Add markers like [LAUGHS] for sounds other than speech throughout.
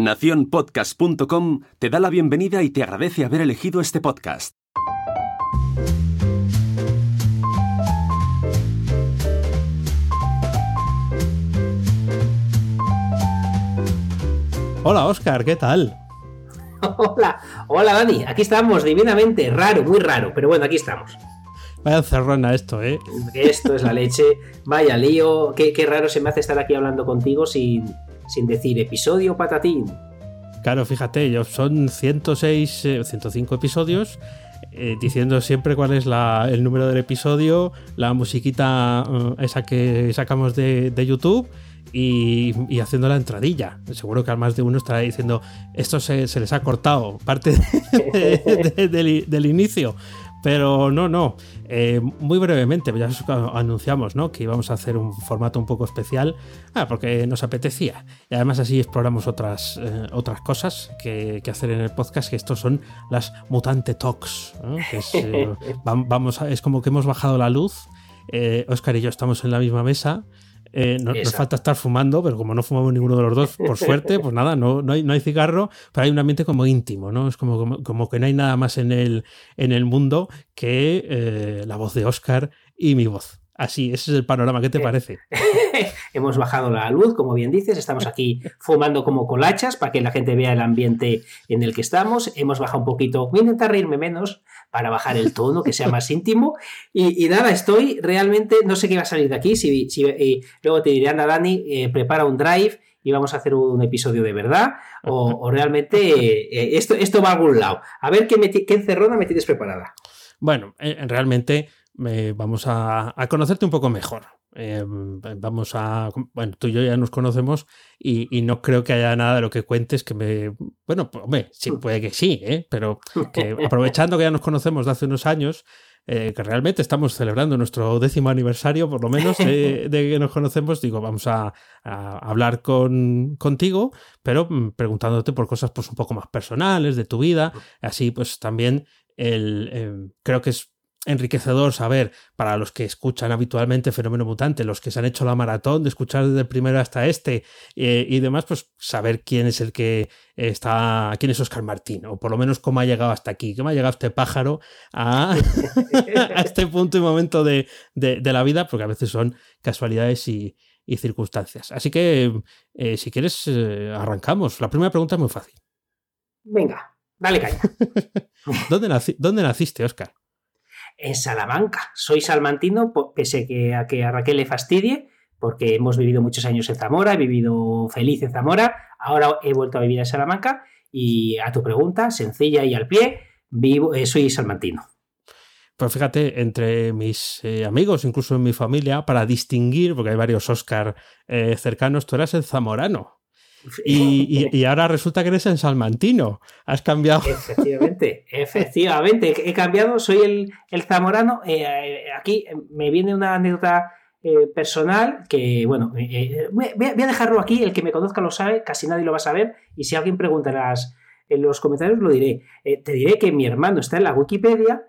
Naciónpodcast.com te da la bienvenida y te agradece haber elegido este podcast. Hola Oscar, ¿qué tal? Hola, hola Dani, aquí estamos divinamente, raro, muy raro, pero bueno, aquí estamos. Vaya cerrona esto, ¿eh? Esto es la leche, vaya lío, qué, raro se me hace estar aquí hablando contigo sin, sin decir episodio patatín. Claro, fíjate, son 106, 105 eh, episodios, eh, diciendo siempre cuál es el número del episodio, la musiquita eh, esa que sacamos de, YouTube y, haciendo la entradilla. Seguro que al más de uno estará diciendo, esto se, les ha cortado, parte del inicio. Pero no, no. Eh, muy brevemente, ya anunciamos ¿no? que íbamos a hacer un formato un poco especial, ah, porque nos apetecía. Y además así exploramos otras, eh, otras cosas que, hacer en el podcast, que estos son las Mutante Talks. es, eh, [LAUGHS] vamos es como que hemos bajado la luz. Oscar y yo estamos en la misma mesa eh, no, nos falta estar fumando, pero como no fumamos ninguno de los dos, por [LAUGHS] suerte, pues nada, no, no, hay, no hay cigarro, pero hay un ambiente como íntimo, ¿no? Es como, como, que no hay nada más en el, en el mundo que eh, la voz de Oscar y mi voz. Así, ese es el panorama. ¿Qué te parece? [LAUGHS] Hemos bajado la luz, como bien dices. Estamos aquí fumando como colachas para que la gente vea el ambiente en el que estamos. Hemos bajado un poquito. Voy a intentar reírme menos para bajar el tono, que sea más íntimo. Y, nada, estoy realmente. No sé qué va a salir de aquí. Si, luego te diré, anda, Dani, eh, prepara un drive y vamos a hacer un episodio de verdad. O, realmente eh, esto, esto va a algún lado. A ver qué, qué encerrona me tienes preparada. Bueno, eh, realmente vamos a, conocerte un poco mejor. Eh, vamos a. Bueno, tú y yo ya nos conocemos y, no creo que haya nada de lo que cuentes que me. Bueno, pues, hombre, sí, puede que sí, ¿eh? pero [LAUGHS] que aprovechando que ya nos conocemos de hace unos años, eh, que realmente estamos celebrando nuestro décimo aniversario, por lo menos, [LAUGHS] de, que nos conocemos, digo, vamos a, hablar con, contigo, pero mm, preguntándote por cosas pues, un poco más personales de tu vida. Así, pues también el, creo que es enriquecedor saber para los que escuchan habitualmente Fenómeno Mutante, los que se han hecho la maratón de escuchar desde el primero hasta este eh, y demás, pues saber quién es el que está, quién es Oscar Martín, o por lo menos cómo ha llegado hasta aquí, cómo ha llegado este pájaro a, [LAUGHS] este punto y momento de, la vida, porque a veces son casualidades y, circunstancias. Así que, eh, si quieres, eh, arrancamos. La primera pregunta es muy fácil. Venga, dale caña. [LAUGHS] ¿Dónde, ¿Dónde naciste, Oscar? En Salamanca. Soy salmantino, pese que a que a Raquel le fastidie, porque hemos vivido muchos años en Zamora, he vivido feliz en Zamora, ahora he vuelto a vivir en Salamanca y a tu pregunta, sencilla y al pie, vivo, eh, soy salmantino. Pues fíjate, entre mis eh, amigos, incluso en mi familia, para distinguir, porque hay varios Oscar eh, cercanos, tú eras el zamorano. Y, ahora resulta que eres en salmantino. Has cambiado. Efectivamente, efectivamente. He cambiado, soy el, zamorano. Eh, eh, aquí me viene una anécdota eh, personal que, bueno, voy, a, dejarlo aquí. El que me conozca lo sabe, casi nadie lo va a saber. Y si alguien pregunta en, los comentarios, lo diré. te diré que mi hermano está en la Wikipedia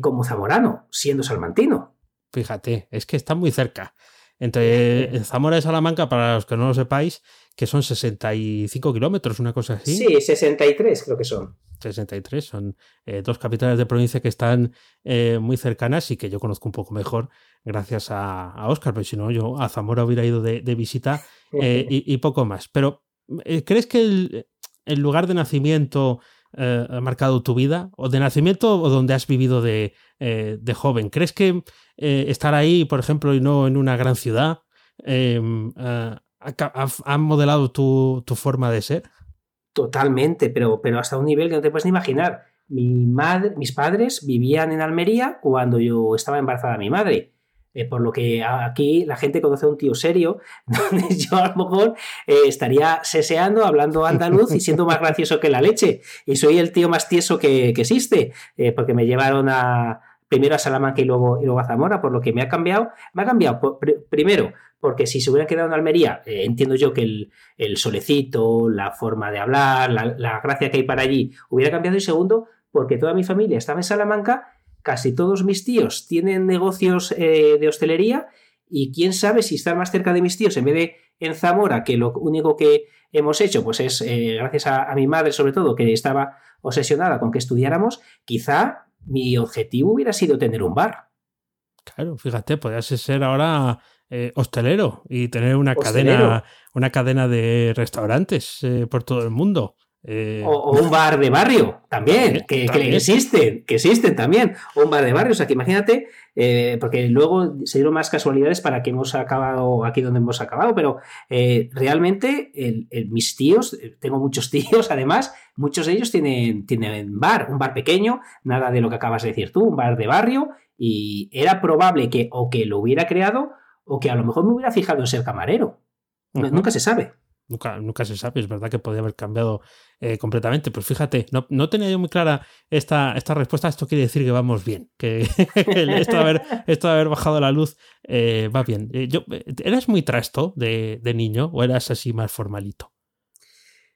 como zamorano, siendo salmantino. Fíjate, es que está muy cerca. Entre Zamora y Salamanca, para los que no lo sepáis, que son 65 kilómetros, una cosa así. Sí, 63 creo que son. 63, son eh, dos capitales de provincia que están eh, muy cercanas y que yo conozco un poco mejor gracias a, a Oscar, pero si no, yo a Zamora hubiera ido de, visita [LAUGHS] eh, y, poco más. Pero, ¿crees que el, lugar de nacimiento ha marcado tu vida? ¿O de nacimiento o donde has vivido de, de joven? ¿Crees que estar ahí, por ejemplo, y no en una gran ciudad, ¿Han modelado tu, forma de ser? Totalmente, pero, pero hasta un nivel que no te puedes ni imaginar. Mi madre, mis padres vivían en Almería cuando yo estaba embarazada de mi madre. Eh, por lo que aquí la gente conoce a un tío serio, [LAUGHS] donde yo a lo mejor eh, estaría seseando, hablando andaluz y siendo más gracioso que la leche. Y soy el tío más tieso que, existe, eh, porque me llevaron a, primero a Salamanca y luego, y luego a Zamora, por lo que me ha cambiado. Me ha cambiado, primero, porque si se hubiera quedado en Almería, eh, entiendo yo que el, solecito, la forma de hablar, la, gracia que hay para allí hubiera cambiado. Y segundo, porque toda mi familia estaba en Salamanca, casi todos mis tíos tienen negocios eh, de hostelería y quién sabe si estar más cerca de mis tíos en vez de en Zamora, que lo único que hemos hecho, pues es eh, gracias a, mi madre sobre todo, que estaba obsesionada con que estudiáramos, quizá mi objetivo hubiera sido tener un bar. Claro, fíjate, podrías ser ahora eh, hostelero y tener una cadena, una cadena de restaurantes eh, por todo el mundo. Eh, o, un bar de barrio también, que, existen, que existen también. un bar de barrio, o sea que imagínate, eh, porque luego se dieron más casualidades para que hemos acabado aquí donde hemos acabado, pero eh, realmente mis tíos, tengo muchos [LAUGHS] tíos además, muchos de ellos tienen, tienen bar, un bar pequeño, nada de lo que acabas de decir tú, un bar de barrio, y era probable que o que lo hubiera creado o que a lo mejor me hubiera fijado en ser camarero. Nunca se sabe. Nunca, nunca se sabe, es verdad que podría haber cambiado eh, completamente. Pues fíjate, no, no, tenía yo muy clara esta, esta respuesta. Esto quiere decir que vamos bien, que [LAUGHS] esto, de haber, esto haber bajado la luz eh, va bien. Eh, yo, ¿Eras muy trasto de, de, niño o eras así más formalito?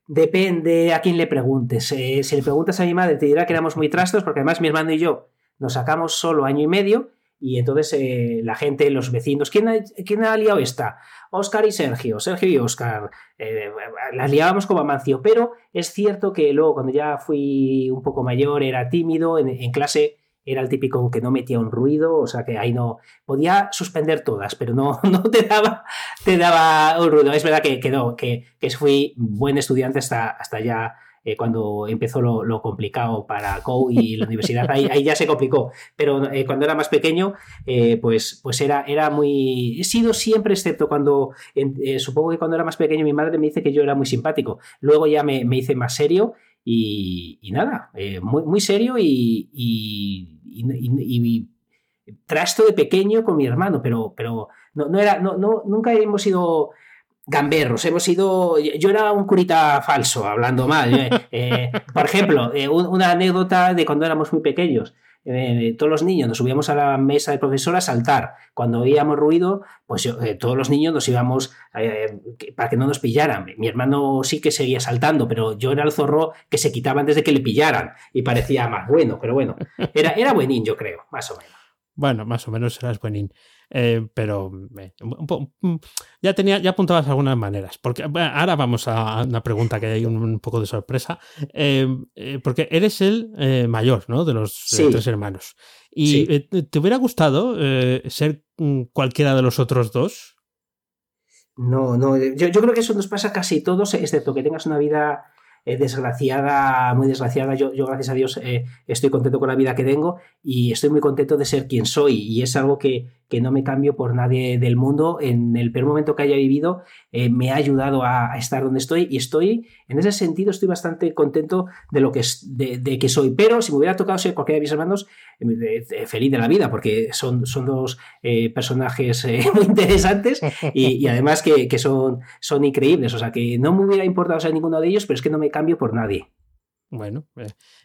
Depende a quién le preguntes. si le preguntas a mi madre, te dirá que éramos muy trastos, porque además mi hermano y yo nos sacamos solo año y medio y entonces eh, la gente, los vecinos, ¿quién ha, ¿quién ha liado esta? Oscar y Sergio, Sergio y Oscar. Eh, las liábamos como Amancio, pero es cierto que luego cuando ya fui un poco mayor era tímido, en, clase era el típico que no metía un ruido, o sea que ahí no podía suspender todas, pero no, [LAUGHS] no te, daba, te daba un ruido. Es verdad que, que, que, que fui buen estudiante hasta, hasta ya eh, cuando empezó lo, complicado para COU y la universidad, ahí, ya se complicó. Pero eh, cuando era más pequeño, eh, pues, pues era, era muy... He sido siempre, excepto cuando, supongo que cuando era más pequeño mi madre me dice que yo era muy simpático. Luego ya me, hice más serio y, nada, muy, muy serio y, y, trasto de pequeño con mi hermano, pero, pero no, no era, no, no, nunca hemos sido gamberros, hemos sido. Yo era un curita falso, hablando mal. Eh, [LAUGHS] eh, por ejemplo, eh, una anécdota de cuando éramos muy pequeños. todos los niños nos subíamos a la mesa del profesor a saltar. Cuando oíamos ruido, pues todos los niños nos íbamos para que no nos pillaran. Mi hermano sí que seguía saltando, pero yo era el zorro que se quitaba antes de que le pillaran y parecía más bueno, pero bueno, era, era buenín, yo creo, más o menos. Bueno, más o menos eras buenín. Eh, pero mm, ya tenía, ya apuntabas algunas maneras. Porque ahora vamos a una pregunta que hay un, poco de sorpresa. Eh, eh, porque eres el mayor, ¿no? De los tres hermanos. ¿Y te hubiera gustado ser mm, cualquiera de los otros dos? No, no. Yo, yo creo que eso nos pasa casi todos, excepto que tengas una vida desgraciada, muy desgraciada. Yo, yo gracias a Dios, estoy contento con la vida que tengo y estoy muy contento de ser quien soy. Y es algo que, que no me cambio por nadie del mundo. En el peor momento que haya vivido, eh, me ha ayudado a, estar donde estoy y estoy, en ese sentido, estoy bastante contento de lo que, es, de, que soy. Pero si me hubiera tocado ser cualquiera de mis hermanos, eh, feliz de la vida, porque son, son dos eh, personajes [LAUGHS] muy interesantes y, además que, son, son increíbles. O sea, que no me hubiera importado ser ninguno de ellos, pero es que no me cambio por nadie. Bueno,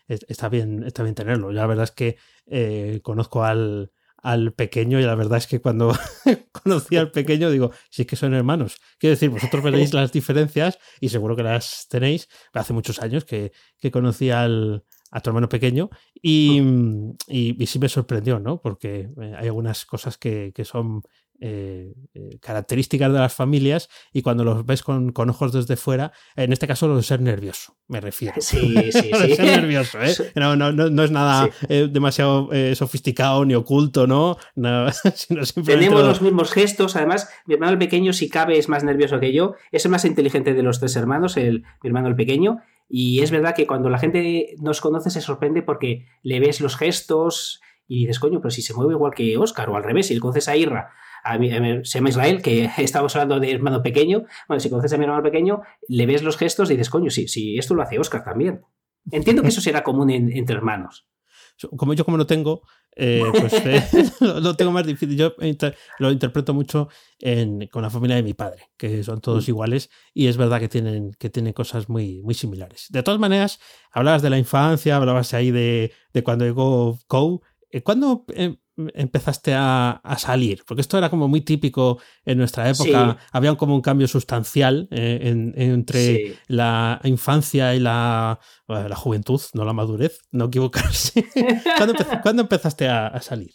está bien, está bien tenerlo. Yo la verdad es que conozco al, al pequeño y la verdad es que cuando [LAUGHS] conocí al pequeño digo, sí que son hermanos. Quiero decir, vosotros [LAUGHS] veréis las diferencias y seguro que las tenéis. Hace muchos años que, que conocí al, a tu hermano pequeño y, y, sí me sorprendió, ¿no? Porque eh, hay algunas cosas que, que son eh, eh, características de las familias y cuando los ves con, con, ojos desde fuera, en este caso lo de ser nervioso, me refiero. Sí, sí, [LAUGHS] sí. ser nervioso, ¿eh? No, no, no, no es nada demasiado sofisticado ni oculto, ¿no? [LAUGHS] Tenemos los mismos gestos, además, mi hermano el pequeño, si cabe, es más nervioso que yo, es el más inteligente de los tres hermanos, el, mi hermano el pequeño, y es verdad que cuando la gente nos conoce se sorprende porque le ves los gestos y dices, coño, pero si se mueve igual que Oscar, o al revés, si le conoces a Irra a mí, se llama Israel, que [LAUGHS] estamos hablando de hermano pequeño. Bueno, si conoces a mi hermano pequeño, le ves los gestos y dices, coño, sí, sí, esto lo hace Oscar también. Entiendo que eso [LAUGHS] será común entre hermanos. Como yo como lo tengo, eh, pues eh, [LAUGHS] lo, tengo más difícil. Yo lo interpreto mucho con la familia de mi padre, que son todos mm. iguales y es verdad que tienen, que tienen cosas muy, muy similares. De todas maneras, hablabas de la infancia, hablabas ahí de, de cuando llegó Coe. Eh, ¿Cuándo empezaste a, salir? Porque esto era como muy típico en nuestra época. Había como un cambio sustancial eh, entre la infancia y la, la, juventud, no la madurez, no equivocarse. [LAUGHS] ¿Cuándo, empezaste a, salir?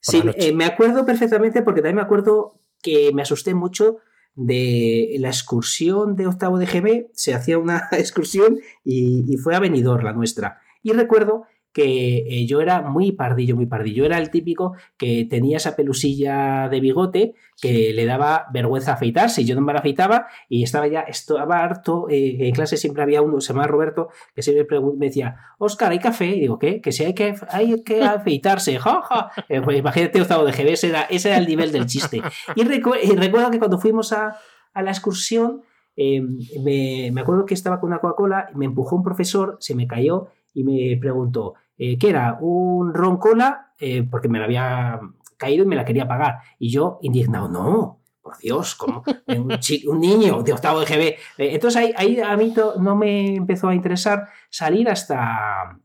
Sí, eh, me acuerdo perfectamente porque también me acuerdo que me asusté mucho de la excursión de octavo de GB, se hacía una [LAUGHS] excursión y, y fue a Benidorm la nuestra. Y recuerdo que eh, yo era muy pardillo, muy pardillo. Yo era el típico que tenía esa pelusilla de bigote que le daba vergüenza afeitarse. Yo no me la afeitaba y estaba ya, estaba harto. Eh, en clase siempre había uno, se llama Roberto, que siempre me decía, Oscar, ¿hay café? Y digo, ¿qué? Que si hay que, hay que [LAUGHS] afeitarse, jaja. Eh, pues imagínate, estado de GB, ese era, ese era el nivel del chiste. Y, recuerdo que cuando fuimos a, la excursión, me, me acuerdo que estaba con una Coca-Cola, me empujó un profesor, se me cayó y me preguntó, eh, que era un roncola, eh, porque me la había caído y me la quería pagar. Y yo, indignado, no, por Dios, como [LAUGHS] un, niño de octavo de GB. Eh, entonces ahí, ahí a mí no me empezó a interesar salir hasta,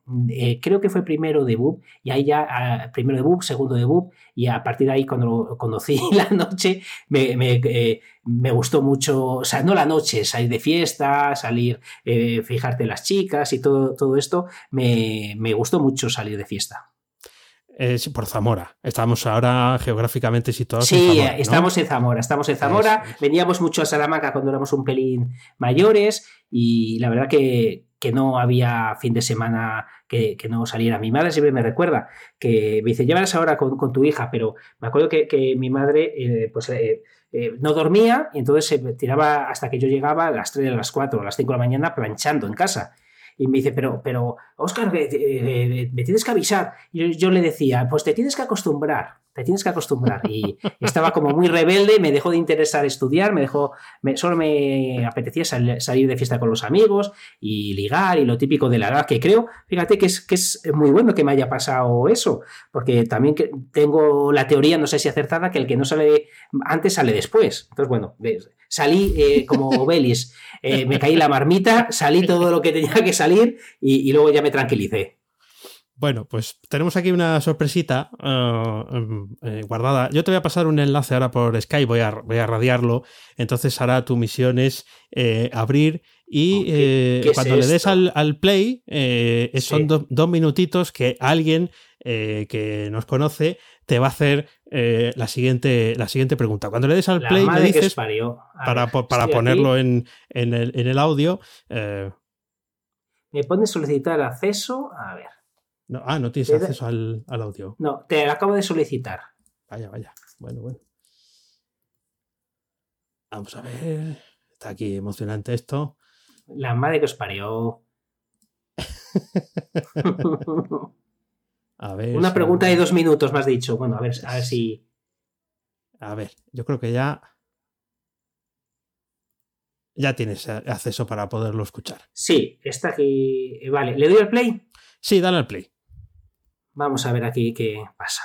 creo que fue primero de BUP, y ahí ya, ah, primero de BUP, segundo de BUP, y a partir de ahí cuando lo conocí [LAUGHS] la noche, me, me, gustó mucho, o sea, no la noche, salir de fiesta, salir, fijarte en las chicas y todo, todo esto, me, me gustó mucho salir de fiesta por Zamora. Estamos ahora geográficamente situados sí, en Zamora. estamos en Zamora, estamos en Zamora. Veníamos mucho a Salamanca cuando éramos un pelín mayores y la verdad que, no había fin de semana que, no saliera. Mi madre siempre me recuerda que me dice, llévalas ahora con, tu hija, pero me acuerdo que, mi madre eh, pues, eh, eh, no dormía y entonces se tiraba hasta que yo llegaba a las 3, a las 4, a las 5 de la mañana planchando en casa y me dice, pero, pero, Oscar, me, tienes que avisar. Y yo, le decía, pues te tienes que acostumbrar, te tienes que acostumbrar. Y estaba como muy rebelde, me dejó de interesar estudiar, me dejó, me, solo me apetecía salir de fiesta con los amigos y ligar y lo típico de la edad, que creo, fíjate que es, que es muy bueno que me haya pasado eso, porque también tengo la teoría, no sé si acertada, que el que no sale antes sale después. Entonces, bueno, salí eh, como Belis, eh, me caí la marmita, salí todo lo que tenía que salir y, luego ya me tranquilicé. Bueno, pues tenemos aquí una sorpresita eh, guardada. Yo te voy a pasar un enlace ahora por Skype, voy a, voy a radiarlo. Entonces ahora tu misión es abrir y cuando le des al, play, son dos minutitos que alguien que nos conoce te va a hacer eh, la, siguiente, la siguiente pregunta. Cuando le des al play, dices para, para ponerlo en, en, el, en, el, audio. Eh, me pone solicitar acceso. A ver. No, ah, no tienes acceso al, al, audio. No, te lo acabo de solicitar. Vaya, vaya. Bueno, bueno. Vamos a ver. Está aquí emocionante esto. La madre que os parió. [LAUGHS] Una pregunta de dos minutos, me has dicho. Bueno, a ver, a ver si. A ver, yo creo que ya. Ya tienes acceso para poderlo escuchar. Sí, está aquí. Vale, ¿le doy al play? Sí, dale al play. Vamos a ver aquí qué pasa.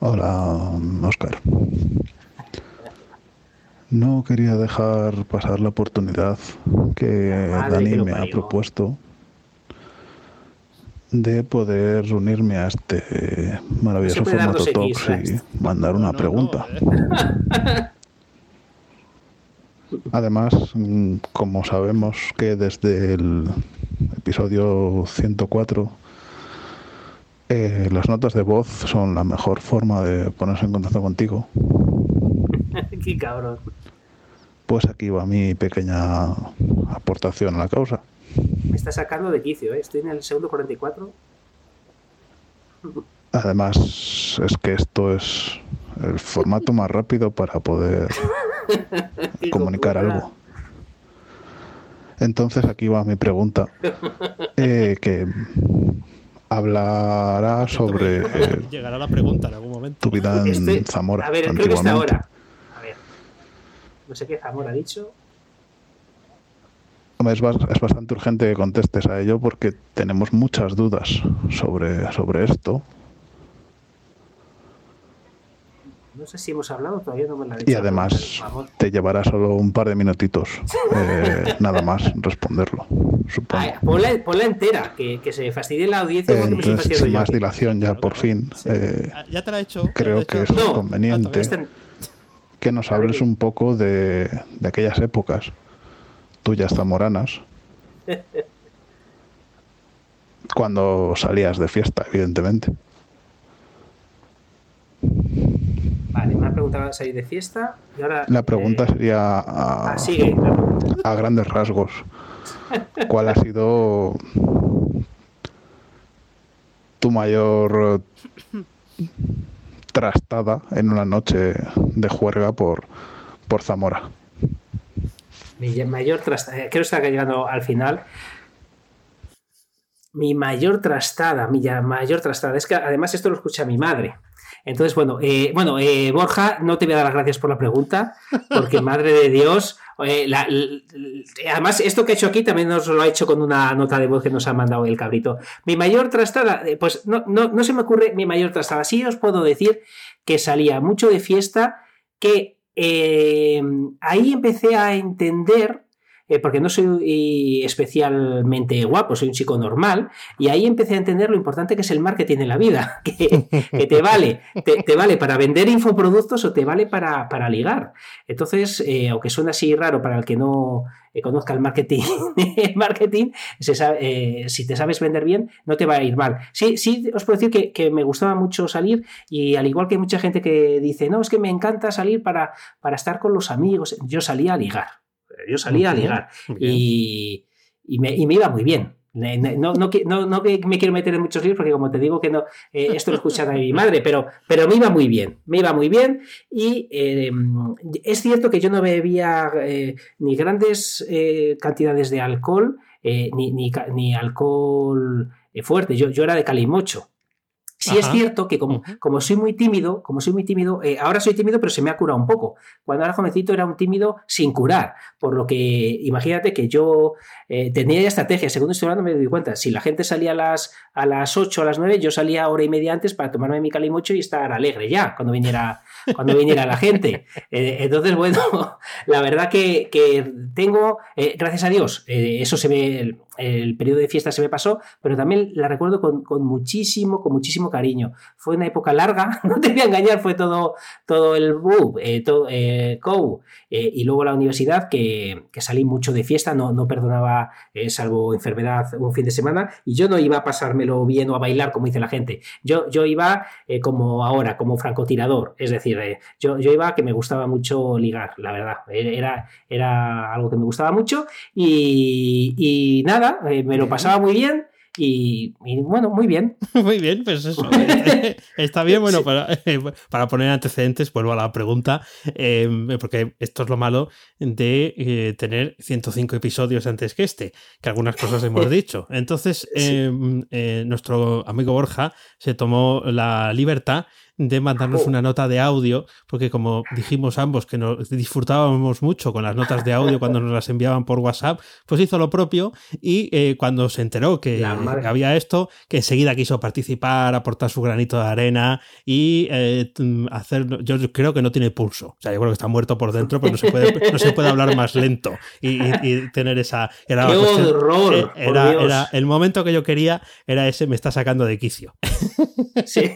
Hola, Oscar. No quería dejar pasar la oportunidad que Dani me ha propuesto de poder unirme a este maravilloso formato Talks y mandar una pregunta. [LAUGHS] Además, mm, como sabemos que desde el episodio 104 eh, las notas de voz son la mejor forma de ponerse en contacto contigo. [LAUGHS] Qué cabrón. Pues aquí va mi pequeña aportación a la causa. Me está sacando de quicio, ¿eh? estoy en el segundo 44. Además, es que esto es el formato más rápido para poder [LAUGHS] [LAUGHS] comunicar algo. Entonces aquí va mi pregunta, [LAUGHS] eh, que hablará sobre... Llegará la pregunta en algún momento. Tu vida en Zamora. A ver, creo que está ahora. No sé qué Zamora ha dicho. Es, bastante urgente que contestes a ello porque tenemos muchas dudas sobre, sobre esto. No sé si hemos hablado, todavía no me la he dicho. Y además te llevará solo un par de minutitos, eh, [LAUGHS] nada más, responderlo, supongo. ponla, entera, que, se fastidie la audiencia. Eh, entonces, sin más dilación ya por fin. Eh, ya te la he hecho. Creo que es conveniente que nos hables un poco de, aquellas épocas tuyas zamoranas. [LAUGHS] cuando salías de fiesta, evidentemente. Pregunta salir de fiesta. Y ahora, La pregunta eh, sería a, ah, sigue. la pregunta. a grandes rasgos. [LAUGHS] ¿Cuál ha sido tu mayor eh, trastada en una noche de juerga por, por Zamora? Mi mayor trastada. Creo que está llegando al final. Mi mayor trastada, mi mayor trastada. Es que además esto lo escucha mi madre. Entonces, bueno, eh, bueno eh, Borja, no te voy a dar las gracias por la pregunta, porque [LAUGHS] madre de Dios. eh, la- además, esto que he hecho aquí también nos lo ha hecho con una nota de voz que nos ha mandado el cabrito. Mi mayor trastada, pues no, no, no se me ocurre mi mayor trastada. Sí os puedo decir que salía mucho de fiesta, que ahí empecé a entender, eh, porque no soy especialmente guapo, soy un chico normal, y ahí empecé a entender lo importante que es el marketing en la vida, [LAUGHS] que, te vale, te, vale para vender infoproductos o te vale para, para ligar. Entonces, eh, aunque suena así raro para el que no eh, conozca el marketing, [LAUGHS] el marketing eh, si te sabes vender bien, no te va a ir mal. Sí, sí, os puedo decir que, que me gustaba mucho salir y al igual que mucha gente que dice, no, es que me encanta salir para, para estar con los amigos, yo salía a ligar. Yo salía a ligar y, y me, y me iba muy bien. No, no, no, no me quiero meter en muchos líos porque como te digo que no, eh, esto lo escucha mi madre, pero, pero me iba muy bien, me iba muy bien y eh, es cierto que yo no bebía eh, ni grandes eh, cantidades de alcohol ni, ni, ni alcohol fuerte, yo, yo era de calimocho. Sí es cierto que como, como soy muy tímido, como soy muy tímido, eh, ahora soy tímido, pero se me ha curado un poco. Cuando era jovencito era un tímido sin curar, por lo que imagínate que yo eh, tenía estrategia, según estoy hablando me doy cuenta, si la gente salía a las, a las 8 a las 9, yo salía hora y media antes para tomarme mi calimocho y estar alegre ya cuando viniera, cuando viniera la gente. [LAUGHS] Eh, entonces, bueno, [LAUGHS] la verdad que, que tengo, gracias a Dios, eso se ve, el, el periodo de fiesta se me pasó, pero también la recuerdo con, con muchísimo, con muchísimo cariño. Fue una época larga, [LAUGHS] no te voy a engañar, fue todo, todo el BUB, eh, todo, eh, COU, eh, y luego la universidad, que, que salí mucho de fiesta, no, no perdonaba, eh, salvo enfermedad, un fin de semana, y yo no iba a pasármelo bien o a bailar como dice la gente. Yo, yo iba eh, como ahora, como francotirador, es decir, yo, yo iba que me gustaba mucho ligar, la verdad. Era, era algo que me gustaba mucho y, y nada, me lo pasaba muy bien. Y, y, bueno, muy bien. [LAUGHS] Muy bien, pues eso. [LAUGHS] [LAUGHS] Está bien, bueno, para, para poner antecedentes, vuelvo a la pregunta, eh, porque esto es lo malo de eh, tener 105 episodios antes que este, que algunas cosas hemos dicho. Entonces, eh, eh, nuestro amigo Borja se tomó la libertad de mandarnos Oh. una nota de audio, porque como dijimos ambos que nos disfrutábamos mucho con las notas de audio cuando nos las enviaban por WhatsApp, pues hizo lo propio y eh, cuando se enteró que había esto, que enseguida quiso participar, aportar su granito de arena y eh, hacer. Yo creo que no tiene pulso. O sea, yo creo que está muerto por dentro, pero no se puede, no se puede hablar más lento y, y- y tener esa. Era, ¡Qué horror! eh, era, era- el momento que yo quería era ese, me está sacando de quicio. Sí. [LAUGHS]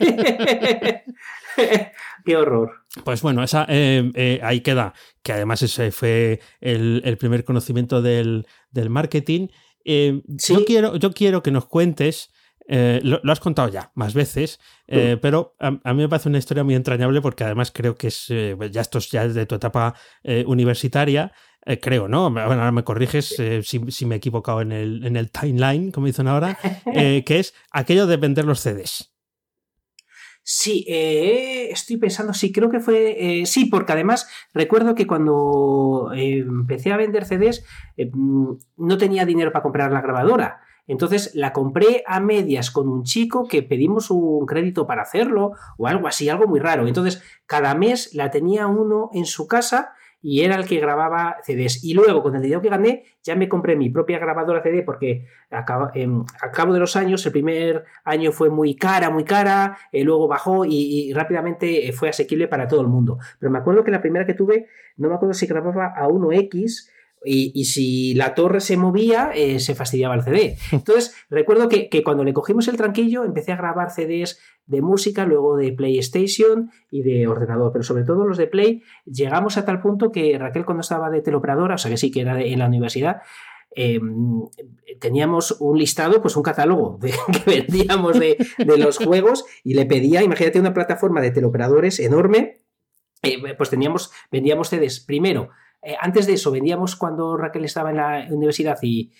Qué horror. Pues bueno, esa, eh, eh, ahí queda, que además ese fue el, el primer conocimiento del, del marketing. Eh, Sí. yo, quiero, yo quiero que nos cuentes, lo, lo has contado ya más veces, eh, pero a, a mí me parece una historia muy entrañable porque además creo que es, ya esto es ya de tu etapa universitaria, eh, creo, ¿no? Bueno, ahora me corriges eh, si, si me he equivocado en el, en el timeline, como dicen ahora, eh, que es aquello de vender los CDs. Sí, estoy pensando, sí, creo que fue, sí, porque además recuerdo que cuando empecé a vender CDs mm, no tenía dinero para comprar la grabadora. Entonces la compré a medias con un chico que pedimos un crédito para hacerlo o algo así, algo muy raro. Entonces cada mes la tenía uno en su casa y era el que grababa CDs. Y luego con el dinero que gané ya me compré mi propia grabadora CD porque a cabo, em, cabo de los años, el primer año fue muy cara, muy cara, eh, luego bajó y, y rápidamente eh, fue asequible para todo el mundo. Pero me acuerdo que la primera que tuve, no me acuerdo si grababa a 1X y, y si la torre se movía, eh, se fastidiaba el CD. [LAUGHS] Entonces, recuerdo que, que cuando le cogimos el tranquillo, empecé a grabar CDs de música, luego de PlayStation y de ordenador, pero sobre todo los de Play, llegamos a tal punto que Raquel cuando estaba de teleoperadora, o sea que sí que era de- en la universidad, eh, teníamos un listado, pues un catálogo de, [LAUGHS] que vendíamos de, de los [LAUGHS] juegos y le pedía, imagínate una plataforma de teleoperadores enorme. Pues teníamos, vendíamos CDs primero eh, antes de eso, vendíamos cuando Raquel estaba en la universidad y,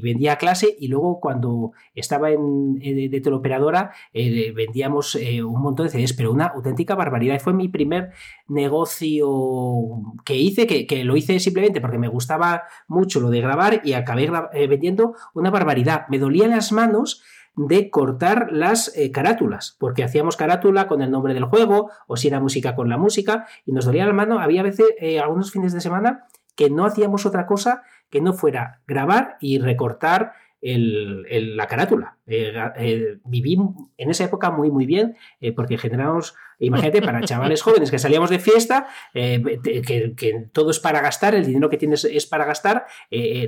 vendía clase, y luego cuando estaba en, de teleoperadora eh, vendíamos eh, un montón de CDs, pero una auténtica barbaridad. Y fue mi primer negocio que hice, que, lo hice simplemente porque me gustaba mucho lo de grabar y acabé vendiendo una barbaridad. Me dolían las manos de cortar las eh, carátulas, porque hacíamos carátula con el nombre del juego, o si era música con la música, y nos dolía la mano. Había veces, eh, algunos fines de semana, que no hacíamos otra cosa que no fuera grabar y recortar la carátula. Eh, eh, viví en esa época muy, muy bien, eh, porque generamos, imagínate, para chavales jóvenes que salíamos de fiesta, que, todo es para gastar, el dinero que tienes es para gastar,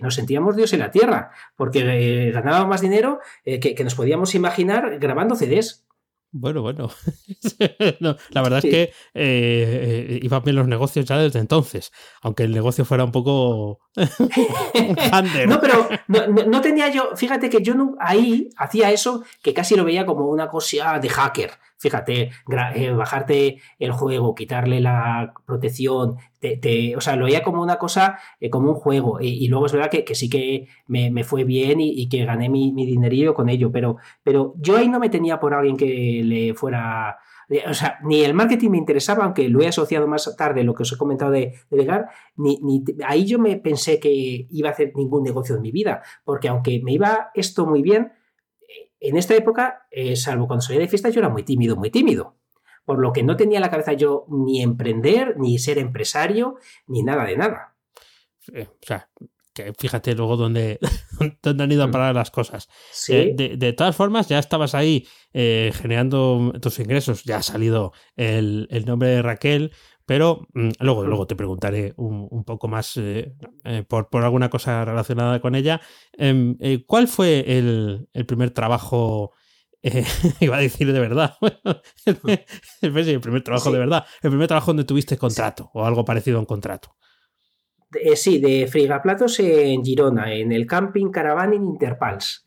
nos sentíamos Dios en la tierra, porque ganábamos más dinero que, nos podíamos imaginar grabando CDs. Bueno, bueno. [LAUGHS] la verdad es que eh, eh, iban bien los negocios ya desde entonces, aunque el negocio fuera un poco... [LAUGHS] no, pero no, tenía yo, fíjate que yo no, ahí hacía eso que casi lo veía como una cosa de hacker. Fíjate, eh, bajarte el juego, quitarle la protección, o sea, lo veía como una cosa, eh, como un juego. Y, luego es verdad que, sí que me, fue bien y, que gané mi, mi, dinerillo con ello, pero, pero yo ahí no me tenía por alguien que le fuera... O sea, ni el marketing me interesaba, aunque lo he asociado más tarde, lo que os he comentado de, de ni, ni, ahí yo me pensé que iba a hacer ningún negocio en mi vida, porque aunque me iba esto muy bien, en esta época, eh, salvo cuando salía de fiesta, yo era muy tímido, muy tímido. Por lo que no tenía en la cabeza yo ni emprender, ni ser empresario, ni nada de nada. Eh, o sea, que fíjate luego dónde, [LAUGHS] dónde han ido a mm. parar las cosas. Eh, de, todas formas, ya estabas ahí generando tus ingresos, ya ha salido el, el nombre de Raquel, pero mm, luego, luego te preguntaré un, poco más eh, eh, por, alguna cosa relacionada con ella. Em, eh, ¿Cuál fue el, primer trabajo? [LAUGHS] iba a decir de verdad. [LAUGHS] el primer trabajo de verdad. El primer trabajo donde tuviste contrato o algo parecido a un contrato. sí, de frigaplatos en Girona, en el camping Caravan en Interpals.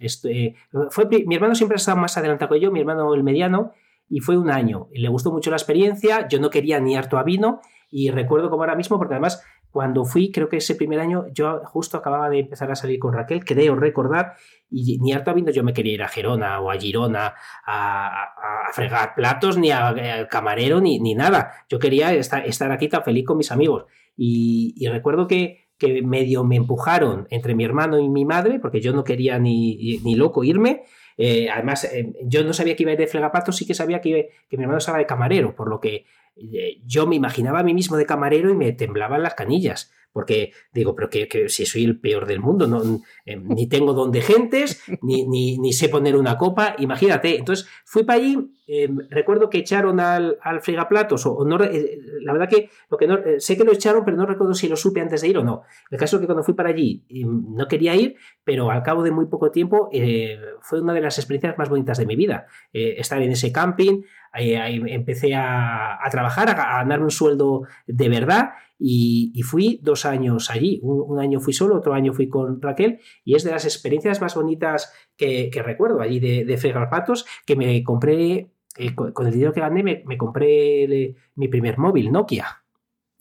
fue, mi hermano siempre ha estado más adelantado que yo, mi hermano el mediano, y fue un año. Le gustó mucho la experiencia, yo no quería ni harto a vino y recuerdo como ahora mismo, porque además cuando fui, creo que ese primer año, yo justo acababa de empezar a salir con Raquel, creo recordar, y ni harto a vino yo me quería ir a Gerona o a Girona a, fregar platos, ni a, camarero, ni, ni, nada. Yo quería estar, estar, aquí tan feliz con mis amigos. Y, recuerdo que, que medio me empujaron entre mi hermano y mi madre, porque yo no quería ni, ni loco irme, eh, además, eh, yo no sabía que iba a ir de flegapato, sí que sabía que, que mi hermano estaba de camarero, por lo que eh, yo me imaginaba a mí mismo de camarero y me temblaban las canillas porque digo, pero que, si soy el peor del mundo, no, ni tengo don de gentes, ni, ni, sé poner una copa, imagínate. Entonces fui para allí, recuerdo que echaron al, al fregaplatos, o, no, la verdad que, lo que sé que lo echaron, pero no recuerdo si lo supe antes de ir o no. El caso es que cuando fui para allí no quería ir, pero al cabo de muy poco tiempo fue una de las experiencias más bonitas de mi vida. estar en ese camping, empecé a, trabajar, a, ganarme un sueldo de verdad y, fui dos años allí. Un, año fui solo, otro año fui con Raquel y es de las experiencias más bonitas que, recuerdo allí de, de fregar patos que me compré, eh, con, el dinero que gané me, compré mi primer móvil, Nokia.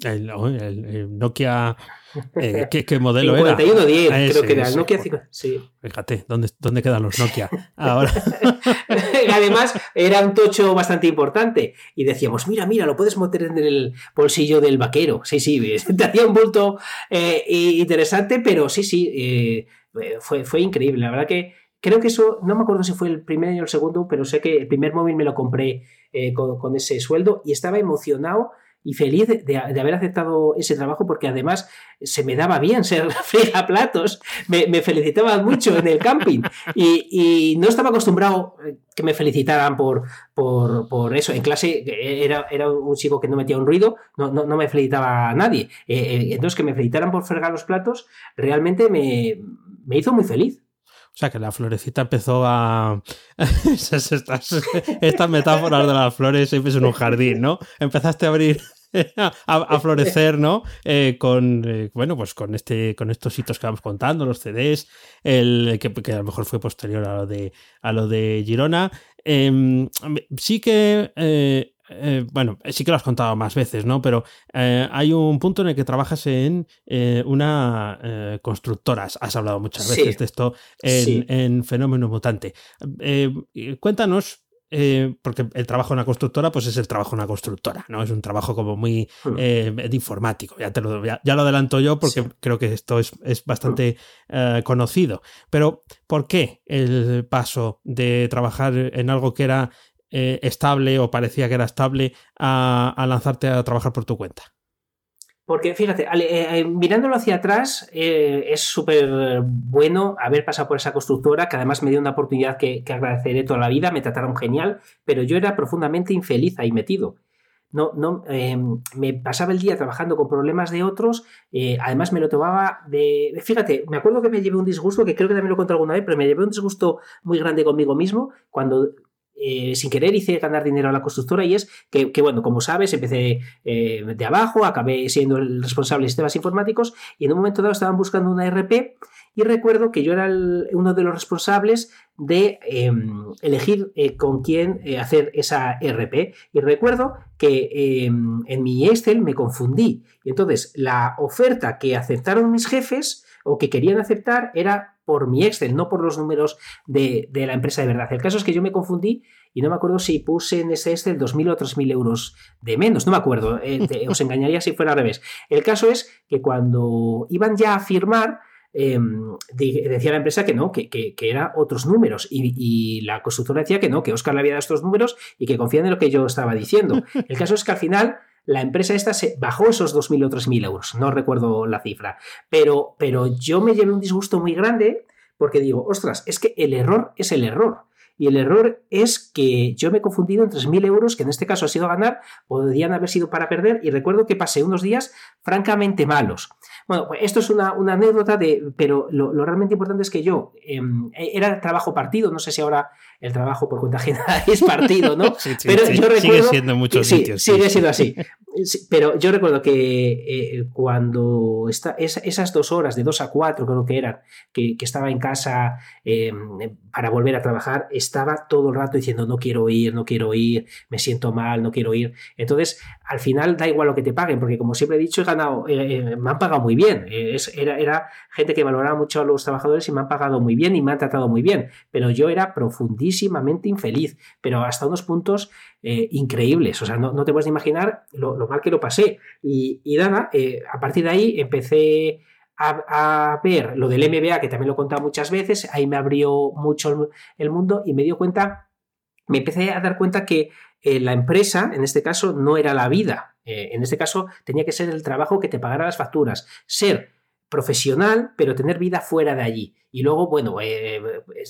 El, Nokia. Eh, ¿qué, modelo era? 5110, ah, creo que era. El Nokia 5. Sí. Fíjate, ¿dónde, ¿dónde quedan los Nokia? Ahora. [LAUGHS] Además, era un tocho bastante importante. Y decíamos, mira, mira, lo puedes meter en el bolsillo del vaquero. Sí, sí, [LAUGHS] te hacía un bulto eh, interesante, pero sí, sí, eh, fue, fue increíble. La verdad que creo que eso, no me acuerdo si fue el primer año o el segundo, pero sé que el primer móvil me lo compré con, con, ese sueldo y estaba emocionado y feliz de, haber aceptado ese trabajo porque además se me daba bien ser [LAUGHS] fregaplatos, me, me felicitaban mucho en el camping y, no estaba acostumbrado eh, que me felicitaran por, por, eso. En clase era, era, un chico que no metía un ruido, no, no, me felicitaba a nadie. Eh, eh, entonces que me felicitaran por fregar los platos realmente me, me hizo muy feliz. O sea que la florecita empezó a. [LAUGHS] estas, metáforas de las flores siempre en un jardín, ¿no? Empezaste a abrir. A, florecer, ¿no? Eh, con eh, bueno, pues con este, con estos hitos que vamos contando, los CDs, el que, a lo mejor fue posterior a lo de a lo de Girona. Em, sí que eh, eh, bueno, sí que lo has contado más veces, ¿no? Pero eh, hay un punto en el que trabajas en eh, una constructora. Has hablado muchas veces de esto en, Fenómeno Mutante. cuéntanos porque el trabajo en una constructora, pues es el trabajo en una constructora, ¿no? Es un trabajo como muy hmm. informático. Ya, te lo, ya, lo adelanto yo porque creo que esto es, es bastante hmm. conocido. Pero, ¿por qué el paso de trabajar en algo que era eh, estable o parecía que era estable a, lanzarte a trabajar por tu cuenta? Porque fíjate, eh, eh, mirándolo hacia atrás, es súper bueno haber pasado por esa constructora, que además me dio una oportunidad que, agradeceré toda la vida, me trataron genial, pero yo era profundamente infeliz ahí metido. No, no, me pasaba el día trabajando con problemas de otros, además me lo tomaba de... Fíjate, me acuerdo que me llevé un disgusto, que creo que también lo conté alguna vez, pero me llevé un disgusto muy grande conmigo mismo cuando eh, sin querer hice ganar dinero a la constructora y es que, bueno, como sabes, empecé eh, de abajo, acabé siendo el responsable de sistemas informáticos y en un momento dado estaban buscando una RP y recuerdo que yo era uno de los responsables de em, elegir eh, con quién hacer esa RP. Y recuerdo que em, en mi Excel me confundí. Y entonces la oferta que aceptaron mis jefes o que querían aceptar era por mi Excel, no por los números de, la empresa de verdad. El caso es que yo me confundí y no me acuerdo si puse en ese Excel 2.000 o 3.000 euros de menos, no me acuerdo, eh, os [LAUGHS] engañaría si fuera al revés. El caso es que cuando iban ya a firmar, em, decía la empresa que no, que, que, eran otros números y, y, la constructora decía que no, que Oscar le había dado estos números y que confían en lo que yo estaba diciendo. [LAUGHS] El caso es que al final la empresa esta se bajó esos 2.000 o 3.000 euros, no recuerdo la cifra, pero, pero yo me llevé un disgusto muy grande porque digo, ostras, es que el error es el error. Y el error es que yo me he confundido en 3.000 euros, que en este caso ha sido ganar, podrían haber sido para perder, y recuerdo que pasé unos días francamente malos. Bueno, pues esto es una, anécdota, de, pero lo, realmente importante es que yo em, era trabajo partido, no sé si ahora el trabajo por cuenta ajena [LAUGHS] es partido, ¿no? pero yo recuerdo, sigue siendo en muchos sitios. Sigue siendo así. Pero yo recuerdo que eh, cuando esas dos horas, de dos a cuatro creo que eran, que, estaba en casa em, para volver a trabajar, estaba todo el rato diciendo no quiero ir, no quiero ir, me siento mal, no quiero ir. Entonces, al final da igual lo que te paguen, porque como siempre he dicho, he ganado, eh, eh, me han pagado muy bien. era, era gente que valoraba mucho a los trabajadores y me han pagado muy bien y me han tratado muy bien. Pero yo era infeliz, pero hasta unos puntos eh, increíbles. O sea, no, te puedes imaginar lo, mal que lo pasé. Y, y nada, eh, a partir de ahí empecé a, ver lo del MBA, que también lo he contado muchas veces, ahí me abrió mucho el, mundo y me dio cuenta, me empecé a dar cuenta que eh, la empresa, en este caso, no era la vida. en este caso, tenía que ser el trabajo que te pagara las facturas. Ser profesional, pero tener vida fuera de allí. Y luego, bueno, eh,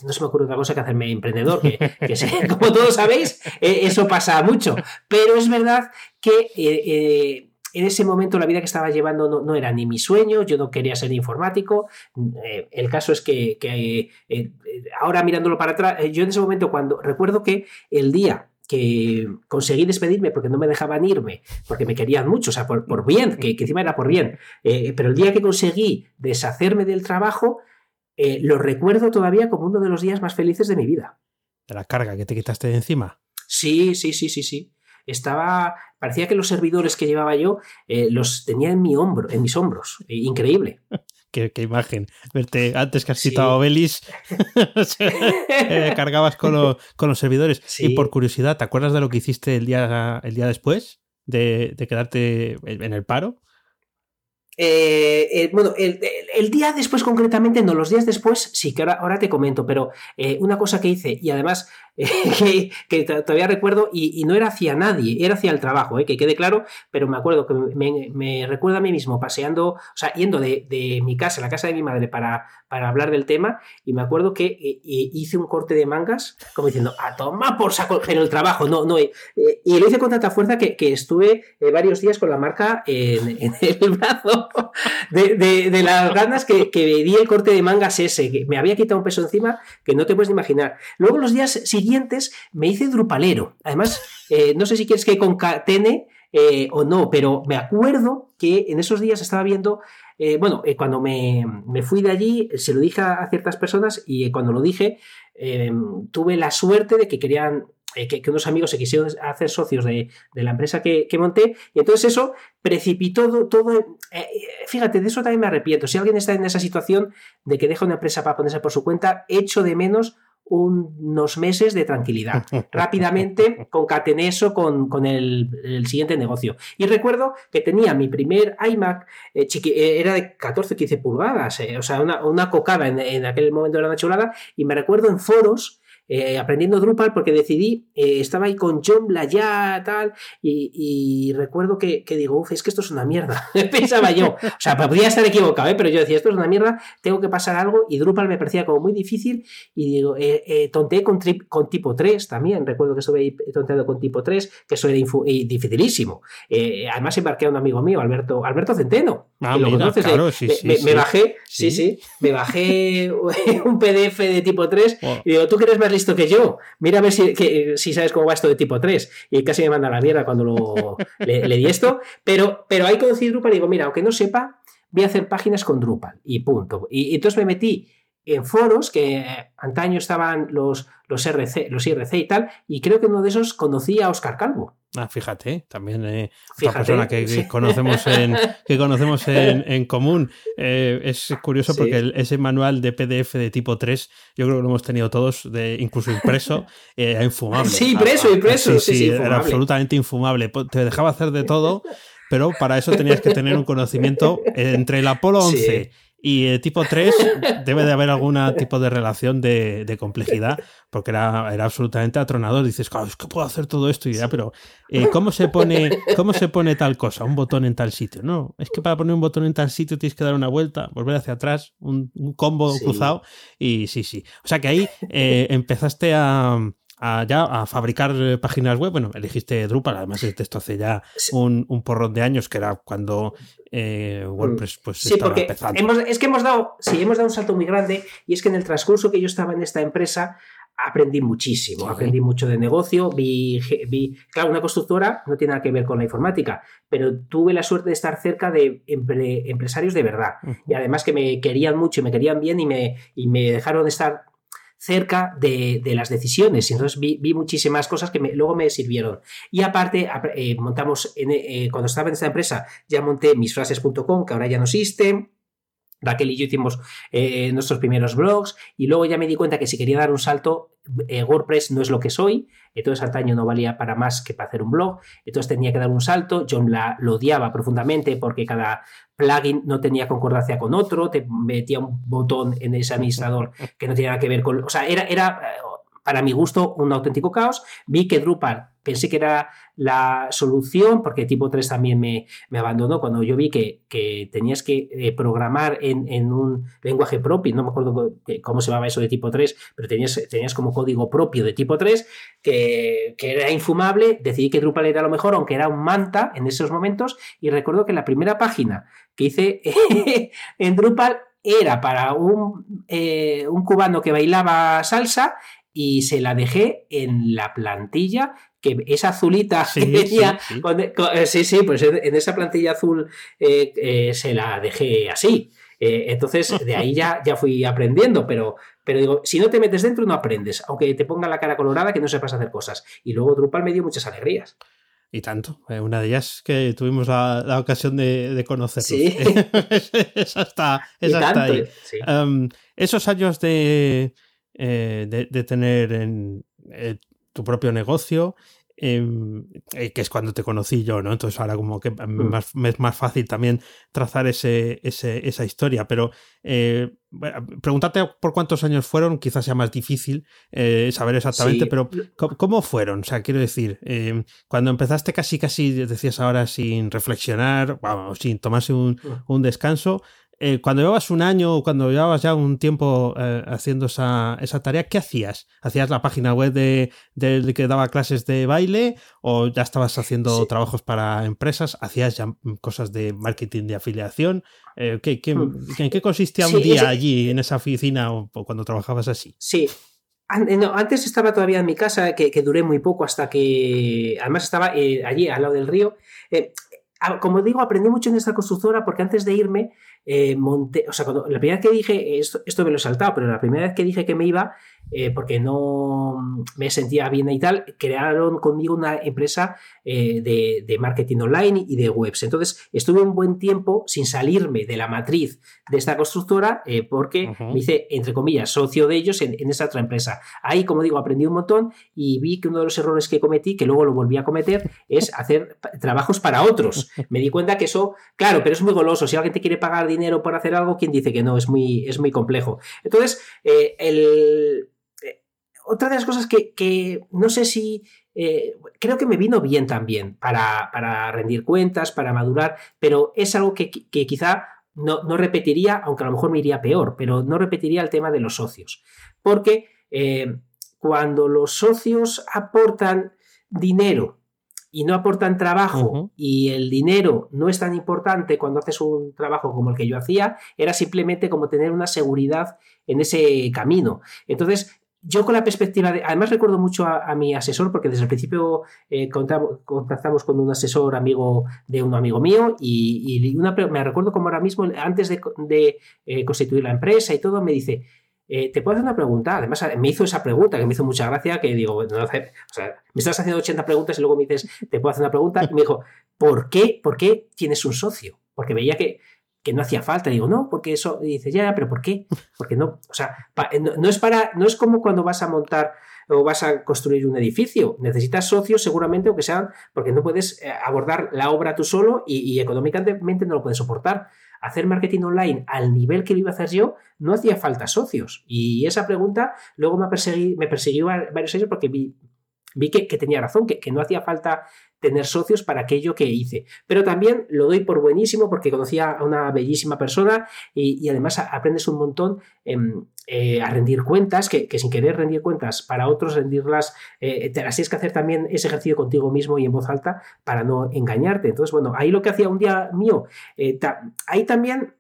no se me ocurre otra cosa que hacerme emprendedor, que, [LAUGHS] como todos sabéis, eh, eso pasa mucho. Pero es verdad que eh, en ese momento la vida que estaba llevando no, era ni mi sueño, yo no quería ser informático. el caso es que ahora mirándolo para atrás, yo en ese momento cuando recuerdo que el día que conseguí despedirme porque no me dejaban irme, porque me querían mucho, o sea, por, bien, que, encima era por bien. Eh, pero el día que conseguí deshacerme del trabajo, eh, lo recuerdo todavía como uno de los días más felices de mi vida. ¿De la carga que te quitaste de encima? Sí, sí, sí, sí, sí. Estaba. Parecía que los servidores que llevaba yo eh, los tenía en mi hombro, en mis hombros. increíble. Qué, imagen. Verte antes que has citado a Belis, [LAUGHS] eh, cargabas con, los servidores. Y por curiosidad, ¿te acuerdas de lo que hiciste el día, el día después de, de quedarte en el paro? Eh, eh, bueno, el, día después concretamente, no, los días después sí que ahora, te comento, pero una cosa que hice y además [LAUGHS] que, todavía recuerdo y, no era hacia nadie, era hacia el trabajo, que quede claro, pero me acuerdo que me, me recuerdo a mí mismo paseando, o sea, yendo de, de, mi casa, la casa de mi madre para, para hablar del tema y me acuerdo que eh, eh, hice un corte de mangas como diciendo, a toma por saco en el trabajo, no, no, eh, y lo hice con tanta fuerza que, estuve varios días con la marca en, [LAUGHS] el brazo de, las ganas que, que di el corte de mangas ese, que me había quitado un peso encima que no te puedes imaginar. Luego los días me hice drupalero, además, no sé si quieres que concatene o no, pero me acuerdo que en esos días estaba viendo eh, bueno, eh, cuando me, fui de allí, se lo dije a, ciertas personas y eh, cuando lo dije, tuve la suerte de que querían eh, que, unos amigos se quisieron hacer socios de, la empresa que, monté, y entonces eso precipitó todo. Eh, fíjate, de eso también me arrepiento. Si alguien está en esa situación de que deja una empresa para ponerse por su cuenta, echo de menos unos meses de tranquilidad. [LAUGHS] Rápidamente concatené eso con, con el, siguiente negocio. Y recuerdo que tenía mi primer iMac, eh, eh, era de 14 15 pulgadas, eh, o sea, una, una cocada en, en, aquel momento era una chulada, y me recuerdo en foros eh, aprendiendo Drupal porque decidí, eh, estaba ahí con John Blayat, tal, y, recuerdo que, digo, uff, es que esto es una mierda, [LAUGHS] pensaba yo, o sea, podría estar equivocado, ¿eh? pero yo decía, esto es una mierda, tengo que pasar algo, y Drupal me parecía como muy difícil, y digo, tonteé con, con, tipo 3 también, recuerdo que estuve ahí tonteando con tipo 3, que eso era dificilísimo, además embarqué a un amigo mío, Alberto, Alberto Centeno, ah, claro, sí, me, me, bajé, sí, sí, me bajé [LAUGHS] un PDF de tipo 3, y digo, ¿tú quieres más listo que yo. Mira a ver si, si sabes cómo va esto de tipo 3. Y casi me manda la mierda cuando lo, [LAUGHS] le, di esto. Pero, pero que decir Drupal y digo, mira, aunque no sepa, voy a hacer páginas con Drupal. Y punto. y entonces me metí en foros que antaño estaban los, los, RC, los IRC y tal, y creo que uno de esos conocía a Oscar Calvo. Ah, fíjate, también eh, otra persona [LAUGHS] que, conocemos en, que conocemos en, común. Eh, es curioso porque ese manual de PDF de tipo 3, yo creo que lo hemos tenido todos, de, incluso impreso, [LAUGHS] eh, era infumable. Sí, impreso, ah, impreso. Sí, sí, era absolutamente infumable. Te dejaba hacer de todo, pero para eso tenías que tener un conocimiento entre el Apolo 11 y el tipo 3 debe de haber algún tipo de relación de, complejidad, porque era, era, absolutamente atronador. Dices, claro, es que puedo hacer todo esto y ya, pero eh, ¿cómo, se pone, ¿cómo se pone tal cosa? Un botón en tal sitio. No, es que para poner un botón en tal sitio tienes que dar una vuelta, volver hacia atrás, un, combo cruzado, y sí, sí. O sea que ahí eh, empezaste a a, ya a fabricar eh, páginas web. Bueno, elegiste Drupal, además de esto hace ya un, un porrón de años, que era cuando eh, WordPress pues sí, estaba porque empezando. es que hemos dado, sí, hemos dado un salto muy grande y es que en el transcurso que yo estaba en esta empresa aprendí muchísimo, aprendí mucho de negocio, vi, vi, claro, una constructora no tiene nada que ver con la informática, pero tuve la suerte de estar cerca de empresarios de verdad. Y además que me querían mucho y me querían bien y me, y me dejaron estar cerca de, las decisiones. Entonces vi, muchísimas cosas que luego me sirvieron. Y aparte, eh, montamos, eh, cuando estaba en esta empresa, ya monté misfrases.com, que ahora ya no existe. Raquel y yo hicimos eh, nuestros primeros blogs y luego ya me di cuenta que si quería dar un salto, WordPress no es lo que soy, entonces antaño no valía para más que para hacer un blog, entonces tenía que dar un salto, yo la, lo odiaba profundamente porque cada plugin no tenía concordancia con otro, te metía un botón en ese administrador que no tenía nada que ver con... O sea, era, era para mi gusto, un auténtico caos. Vi que Drupal pensé que era la solución, porque tipo 3 también me, abandonó cuando yo vi que, tenías que eh, programar en, un lenguaje propio, no me acuerdo cómo se llamaba eso de tipo 3, pero tenías, tenías como código propio de tipo 3 que, que, era infumable, decidí que Drupal era lo mejor, aunque era un manta en esos momentos, y recuerdo que la primera página que hice [LAUGHS] en Drupal era para un, eh, un cubano que bailaba salsa y se la dejé en la plantilla que esa azulita sí, [LAUGHS] eh, sí, sí. pues en esa plantilla azul eh, eh, se la dejé así. entonces, de ahí ya, ya fui aprendiendo, pero, pero digo, si no te metes dentro, no aprendes, aunque te ponga la cara colorada que no sepas hacer cosas. Y luego Drupal me dio muchas alegrías. Y tanto. Una de ellas que tuvimos la, ocasión de, de conocer. Sí. [LAUGHS] esa está, ahí. Em, esos años de, eh, de, tener en, eh, tu propio negocio, em, eh, que es cuando te conocí yo, ¿no? Entonces ahora como que mm. me es más fácil también trazar ese, esa historia, pero preguntarte por cuántos años fueron, quizás sea más difícil saber exactamente, pero ¿cómo, fueron? O sea, quiero decir, em, cuando empezaste casi, casi, decías ahora, sin reflexionar, sin tomarse un, mm. un descanso, eh, cuando llevabas un año o cuando llevabas ya un tiempo eh, haciendo esa, tarea, ¿qué hacías? ¿Hacías la página web de, que daba clases de baile o ya estabas haciendo trabajos para empresas? ¿Hacías ya cosas de marketing de afiliación? Eh, hmm. ¿En qué consistía un día allí en esa oficina o, cuando trabajabas así? Sí, antes estaba todavía en mi casa, que, duré muy poco hasta que. Además, estaba allí al lado del río. como digo, aprendí mucho en esta constructora porque antes de irme eh, monté, o sea, cuando, la primera vez que dije, esto, esto me lo he saltado, pero la primera vez que dije que me iba, eh, porque no me sentía bien y tal, crearon conmigo una empresa eh, de, marketing online y de webs. Entonces estuve un buen tiempo sin salirme de la matriz de esta constructora eh, porque me hice, entre comillas, socio de ellos en, esa otra empresa. Ahí, como digo, aprendí un montón y vi que uno de los errores que cometí, que luego lo volví a cometer, es [LAUGHS] hacer trabajos para otros. Me di cuenta que eso, claro, pero es muy goloso. Si alguien te quiere pagar dinero por hacer algo, ¿quién dice que no? Es muy, es muy complejo. Entonces, el otra de las cosas que, no sé si eh, creo que me vino bien también para, rendir cuentas, para madurar, pero es algo que, quizá no, repetiría, aunque a lo mejor me iría peor, pero no repetiría el tema de los socios. Porque eh, cuando los socios aportan dinero y no aportan trabajo y el dinero no es tan importante cuando haces un trabajo como el que yo hacía, era simplemente como tener una seguridad en ese camino. Entonces, yo con la perspectiva de. Además, recuerdo mucho a, mi asesor, porque desde el principio eh, contactamos con un asesor amigo de un amigo mío, y, me recuerdo como ahora mismo, antes de, eh, constituir la empresa y todo, me dice. Eh, te puedo hacer una pregunta. Además, me hizo esa pregunta que me hizo mucha gracia. Que digo, o sea, me estás haciendo 80 preguntas y luego me dices, te puedo hacer una pregunta. Y me dijo, ¿por qué, ¿por qué tienes un socio? Porque veía que que no hacía falta. digo, no, porque eso, y dices, ya, pero ¿por qué? Porque no, o sea, no, es para, no es como cuando vas a montar o vas a construir un edificio. Necesitas socios seguramente, aunque sean, porque no puedes eh, abordar la obra tú solo y, económicamente no lo puedes soportar. Hacer marketing online al nivel que lo iba a hacer yo, no hacía falta socios. Y esa pregunta luego me, persiguió varios años porque vi, vi que, tenía razón, que, que, no hacía falta tener socios para aquello que hice. Pero también lo doy por buenísimo porque conocía a una bellísima persona y, además aprendes un montón eh, a rendir cuentas, que, sin querer rendir cuentas para otros, rendirlas, eh, te las tienes que hacer también ese ejercicio contigo mismo y en voz alta para no engañarte. Entonces, bueno, ahí lo que hacía un día mío, eh, ahí también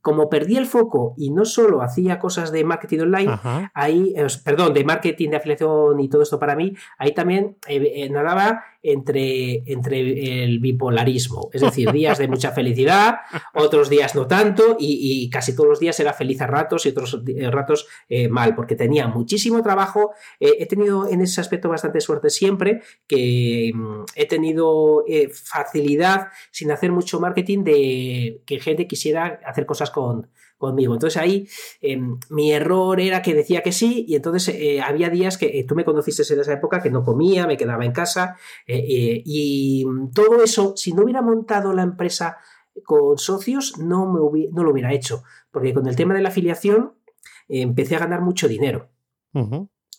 como perdí el foco y no solo hacía cosas de marketing online, ahí, perdón, de marketing de afiliación y todo esto para mí, ahí también nadaba entre, entre el bipolarismo, es decir, días de mucha felicidad, otros días no tanto, y, casi todos los días era feliz a ratos y otros eh, ratos eh, mal, porque tenía muchísimo trabajo. Eh, he tenido en ese aspecto bastante suerte siempre, que mm, he tenido facilidad sin hacer mucho marketing de que gente quisiera hacer cosas con, conmigo. Entonces ahí em, mi error era que decía que sí y entonces eh, había días que eh, tú me conociste en esa época que no comía, me quedaba en casa eh, y todo eso, si no hubiera montado la empresa con socios, no, me no lo hubiera hecho, porque con el tema de la afiliación empecé a ganar mucho dinero.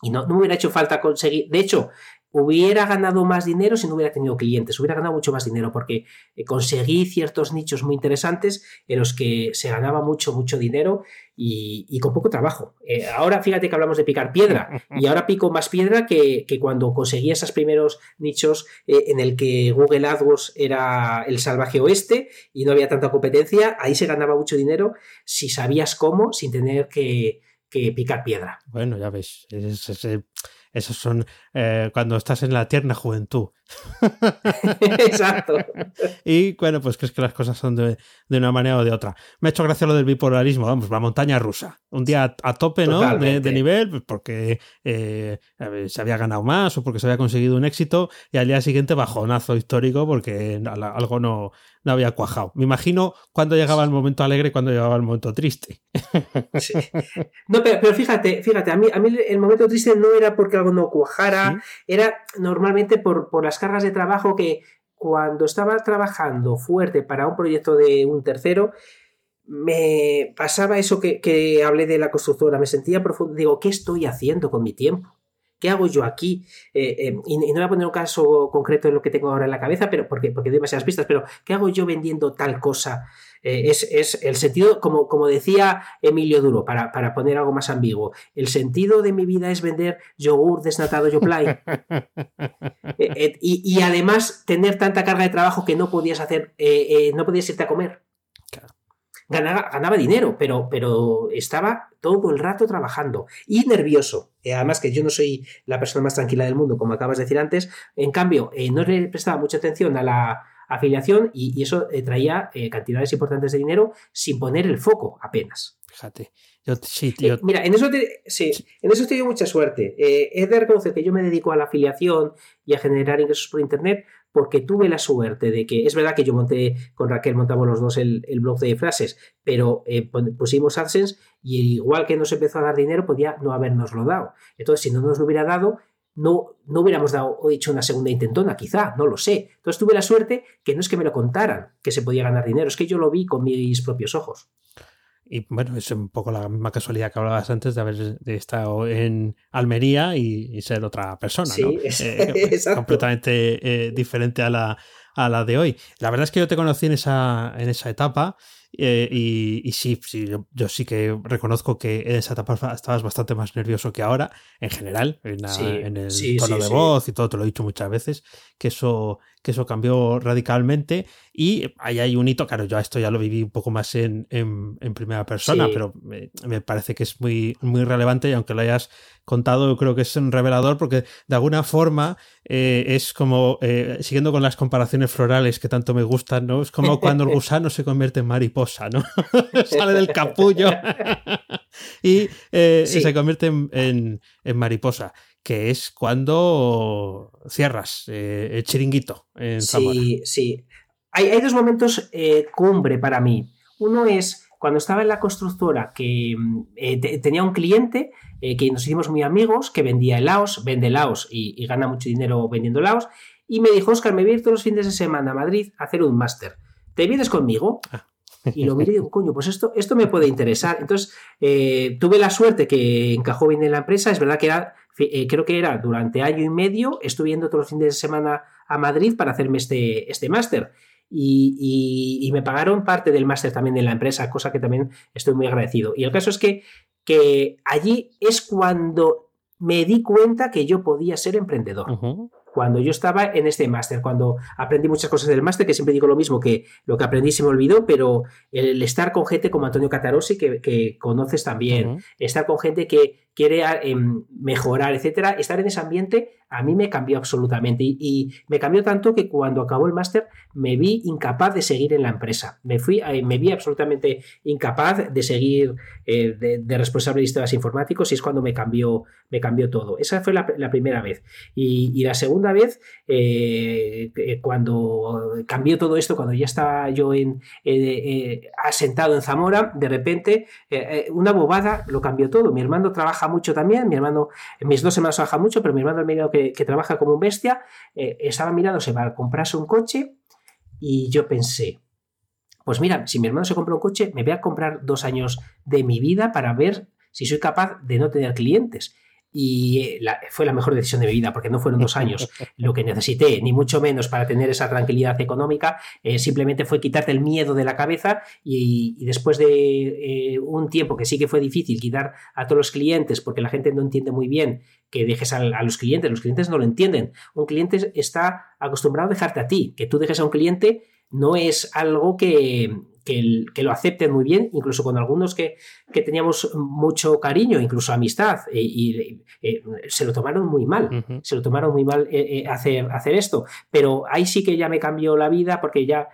Y no, no, me hubiera hecho falta conseguir. De hecho, hubiera ganado más dinero si no hubiera tenido clientes, hubiera ganado mucho más dinero porque eh, conseguí ciertos nichos muy interesantes en los que se ganaba mucho, mucho dinero y, con poco trabajo. Eh, ahora fíjate que hablamos de picar piedra y ahora pico más piedra que, cuando conseguí esos primeros nichos eh, en el que Google AdWords era el salvaje oeste y no había tanta competencia, ahí se ganaba mucho dinero si sabías cómo sin tener que, picar piedra. Bueno, ya ves, esos son eh, cuando estás en la tierna juventud. [LAUGHS] Exacto. y bueno, pues crees que las cosas son de, una manera o de otra. Me ha hecho gracia lo del bipolarismo, vamos, la montaña rusa. Un día a, tope, ¿no? De, nivel, pues porque eh, se había ganado más o porque se había conseguido un éxito, y al día siguiente bajonazo histórico porque algo no, no había cuajado. Me imagino cuando llegaba el momento alegre y cuando llegaba el momento triste. [LAUGHS] No, pero, fíjate, fíjate, a mí, a mí el momento triste no era porque algo no cuajara, era normalmente por, por las cargas de trabajo que cuando estaba trabajando fuerte para un proyecto de un tercero, me pasaba eso que, que hablé de la constructora, me sentía profundo, digo, ¿qué estoy haciendo con mi tiempo? ¿Qué hago yo aquí? Eh, eh, y, no voy a poner un caso concreto en lo que tengo ahora en la cabeza, pero porque, porque doy demasiadas pistas, pero ¿qué hago yo vendiendo tal cosa? Eh, es, el sentido, como, como decía Emilio Duro, para, para, poner algo más ambiguo, el sentido de mi vida es vender yogur desnatado Yoplay. [LAUGHS] y, y, además tener tanta carga de trabajo que no podías hacer, no podías irte a comer ganaba, dinero, pero, pero estaba todo el rato trabajando y nervioso. Eh, además que yo no soy la persona más tranquila del mundo, como acabas de decir antes. En cambio, eh, no le prestaba mucha atención a la afiliación y, eso eh, traía cantidades importantes de dinero sin poner el foco apenas. Fíjate. Eh, mira, en eso, te, sí, en eso he mucha suerte. He de reconocer que yo me dedico a la afiliación y a generar ingresos por Internet porque tuve la suerte de que, es verdad que yo monté, con Raquel montamos los dos el, blog de frases, pero eh, pusimos AdSense y igual que nos empezó a dar dinero, podía no habernoslo dado. Entonces, si no nos lo hubiera dado, no, no hubiéramos dado hecho una segunda intentona, quizá, no lo sé. Entonces tuve la suerte que no es que me lo contaran que se podía ganar dinero, es que yo lo vi con mis propios ojos. Y bueno, es un poco la misma casualidad que hablabas antes de haber estado en Almería y, ser otra persona, ¿no? [LAUGHS] Eh, completamente eh, diferente a la, a la de hoy. La verdad es que yo te conocí en esa, en esa etapa eh, y, sí, sí yo, sí que reconozco que en esa etapa estabas bastante más nervioso que ahora, en general, en, el tono de voz y todo, te lo he dicho muchas veces, que eso, que eso cambió radicalmente. Y ahí hay un hito, claro, yo esto ya lo viví un poco más en, primera persona, pero me, parece que es muy, muy relevante y aunque lo hayas contado, yo creo que es un revelador porque de alguna forma eh, es como, eh, siguiendo con las comparaciones florales que tanto me gustan, ¿no? Es como cuando el [LAUGHS] gusano se convierte en mariposa, ¿no? [LAUGHS] Sale del capullo [LAUGHS] y eh, se convierte en, mariposa, que es cuando cierras el chiringuito en Sí, sí. Hay, hay dos momentos cumbre para mí. Uno es cuando estaba en la constructora que eh, tenía un cliente eh, que nos hicimos muy amigos, que vendía helados, vende helados y, gana mucho dinero vendiendo helados, y me dijo, Oscar, me voy a ir todos los fines de semana a Madrid a hacer un máster. ¿Te vienes conmigo? Ah. Y lo miré y digo, coño, pues esto, esto me puede interesar. Entonces, eh, tuve la suerte que encajó bien en la empresa. Es verdad que era, creo que era durante año y medio, estuve yendo todos los fines de semana a Madrid para hacerme este, este máster y, me pagaron parte del máster también en la empresa, cosa que también estoy muy agradecido. Y el caso es que, que allí es cuando me di cuenta que yo podía ser emprendedor cuando yo estaba en este máster, cuando aprendí muchas cosas del máster, que siempre digo lo mismo, que lo que aprendí se me olvidó, pero el estar con gente como Antonio Catarosi, que, conoces también, estar con gente que quiere em, mejorar, etcétera, estar en ese ambiente a mí me cambió absolutamente y, me cambió tanto que cuando acabó el máster me vi incapaz de seguir en la empresa, me, fui, eh, me vi absolutamente incapaz de seguir eh, de, responsable de sistemas informáticos y es cuando me cambió, me cambió todo. Esa fue la, primera vez. y la segunda vez, eh, cuando cambió todo esto, cuando ya estaba yo en, eh, asentado en Zamora, de repente eh, una bobada lo cambió todo. Mi hermano trabaja mucho también, mi hermano, mis dos hermanos trabajan mucho, pero mi hermano el medio que, trabaja como un bestia, estaba mirándose para comprarse un coche y yo pensé, pues mira, si mi hermano se compra un coche, me voy a comprar dos años de mi vida para ver si soy capaz de no tener clientes y eh, fue la mejor decisión de mi vida porque no fueron dos años lo que necesité, ni mucho menos para tener esa tranquilidad económica, eh, simplemente fue quitarte el miedo de la cabeza y, después de eh, un tiempo que sí que fue difícil quitar a todos los clientes porque la gente no entiende muy bien que dejes a, a los clientes, los clientes no lo entienden, un cliente está acostumbrado a dejarte a ti, que tú dejes a un cliente no es algo que, que, lo acepten muy bien, incluso con algunos que, teníamos mucho cariño, incluso amistad, eh, y, eh, se lo tomaron muy mal, se lo tomaron muy mal eh, hacer, hacer esto. Pero ahí sí que ya me cambió la vida porque ya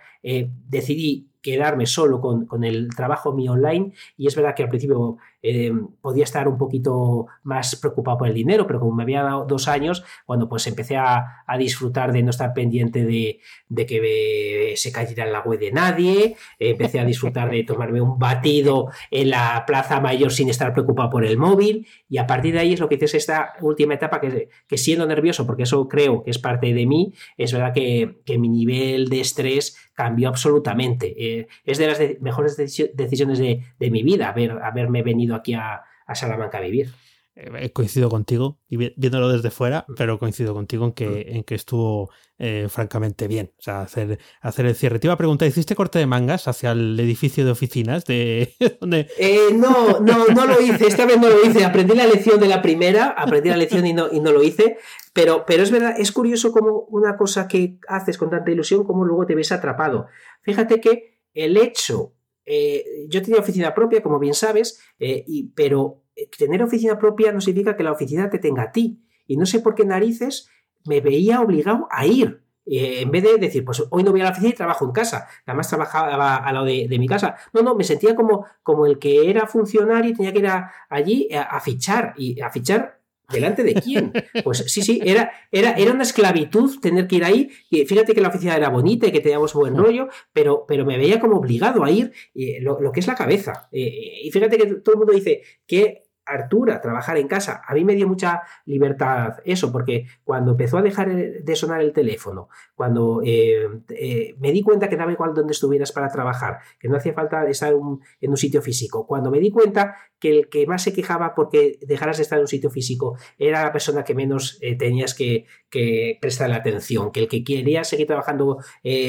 decidí quedarme solo con, con, el trabajo mío online y es verdad que al principio eh, podía estar un poquito más preocupado por el dinero, pero como me había dado dos años, cuando pues empecé a, disfrutar de no estar pendiente de, que se cayera en la web de nadie, empecé a disfrutar de tomarme un batido en la plaza mayor sin estar preocupado por el móvil y a partir de ahí es lo que dices esta última etapa que, que siendo nervioso, porque eso creo que es parte de mí, es verdad que, mi nivel de estrés cambió absolutamente. Eh, es de las mejores decisiones de, mi vida haber, haberme venido aquí a, Salamanca a vivir. He coincido contigo, y viéndolo desde fuera, mm. pero coincido contigo en que, mm. en que estuvo eh, francamente bien. O sea, hacer, hacer el cierre. Te iba a preguntar, ¿hiciste corte de mangas hacia el edificio de oficinas? De, [LAUGHS] donde... Eh, no, no, no lo hice. Esta vez no lo hice. Aprendí la lección de la primera, aprendí la lección y no, y no lo hice. Pero, pero es verdad, es curioso como una cosa que haces con tanta ilusión, como luego te ves atrapado. Fíjate que el hecho eh, yo tenía oficina propia, como bien sabes, eh, pero eh, tener oficina propia no significa que la oficina te tenga a ti. Y no sé por qué narices me veía obligado a ir. eh, en vez de decir, pues hoy no voy a la oficina y trabajo en casa, además trabajaba al lado de, mi casa. No, no, me sentía como, como el que era funcionario y tenía que ir allí a, fichar, y a fichar ¿Delante de quién? Pues sí, sí, era, era, era una esclavitud tener que ir ahí. Y fíjate que la oficina era bonita y que teníamos buen rollo, pero, pero me veía como obligado a ir eh, lo, que es la cabeza. Eh, y fíjate que todo el mundo dice que Artura, trabajar en casa. A mí me dio mucha libertad eso, porque cuando empezó a dejar de sonar el teléfono, cuando eh, eh, me di cuenta que daba igual donde estuvieras para trabajar, que no hacía falta estar en un sitio físico, cuando me di cuenta que el que más se quejaba porque dejaras de estar en un sitio físico era la persona que menos eh, tenías que, que prestarle atención, que el que quería seguir trabajando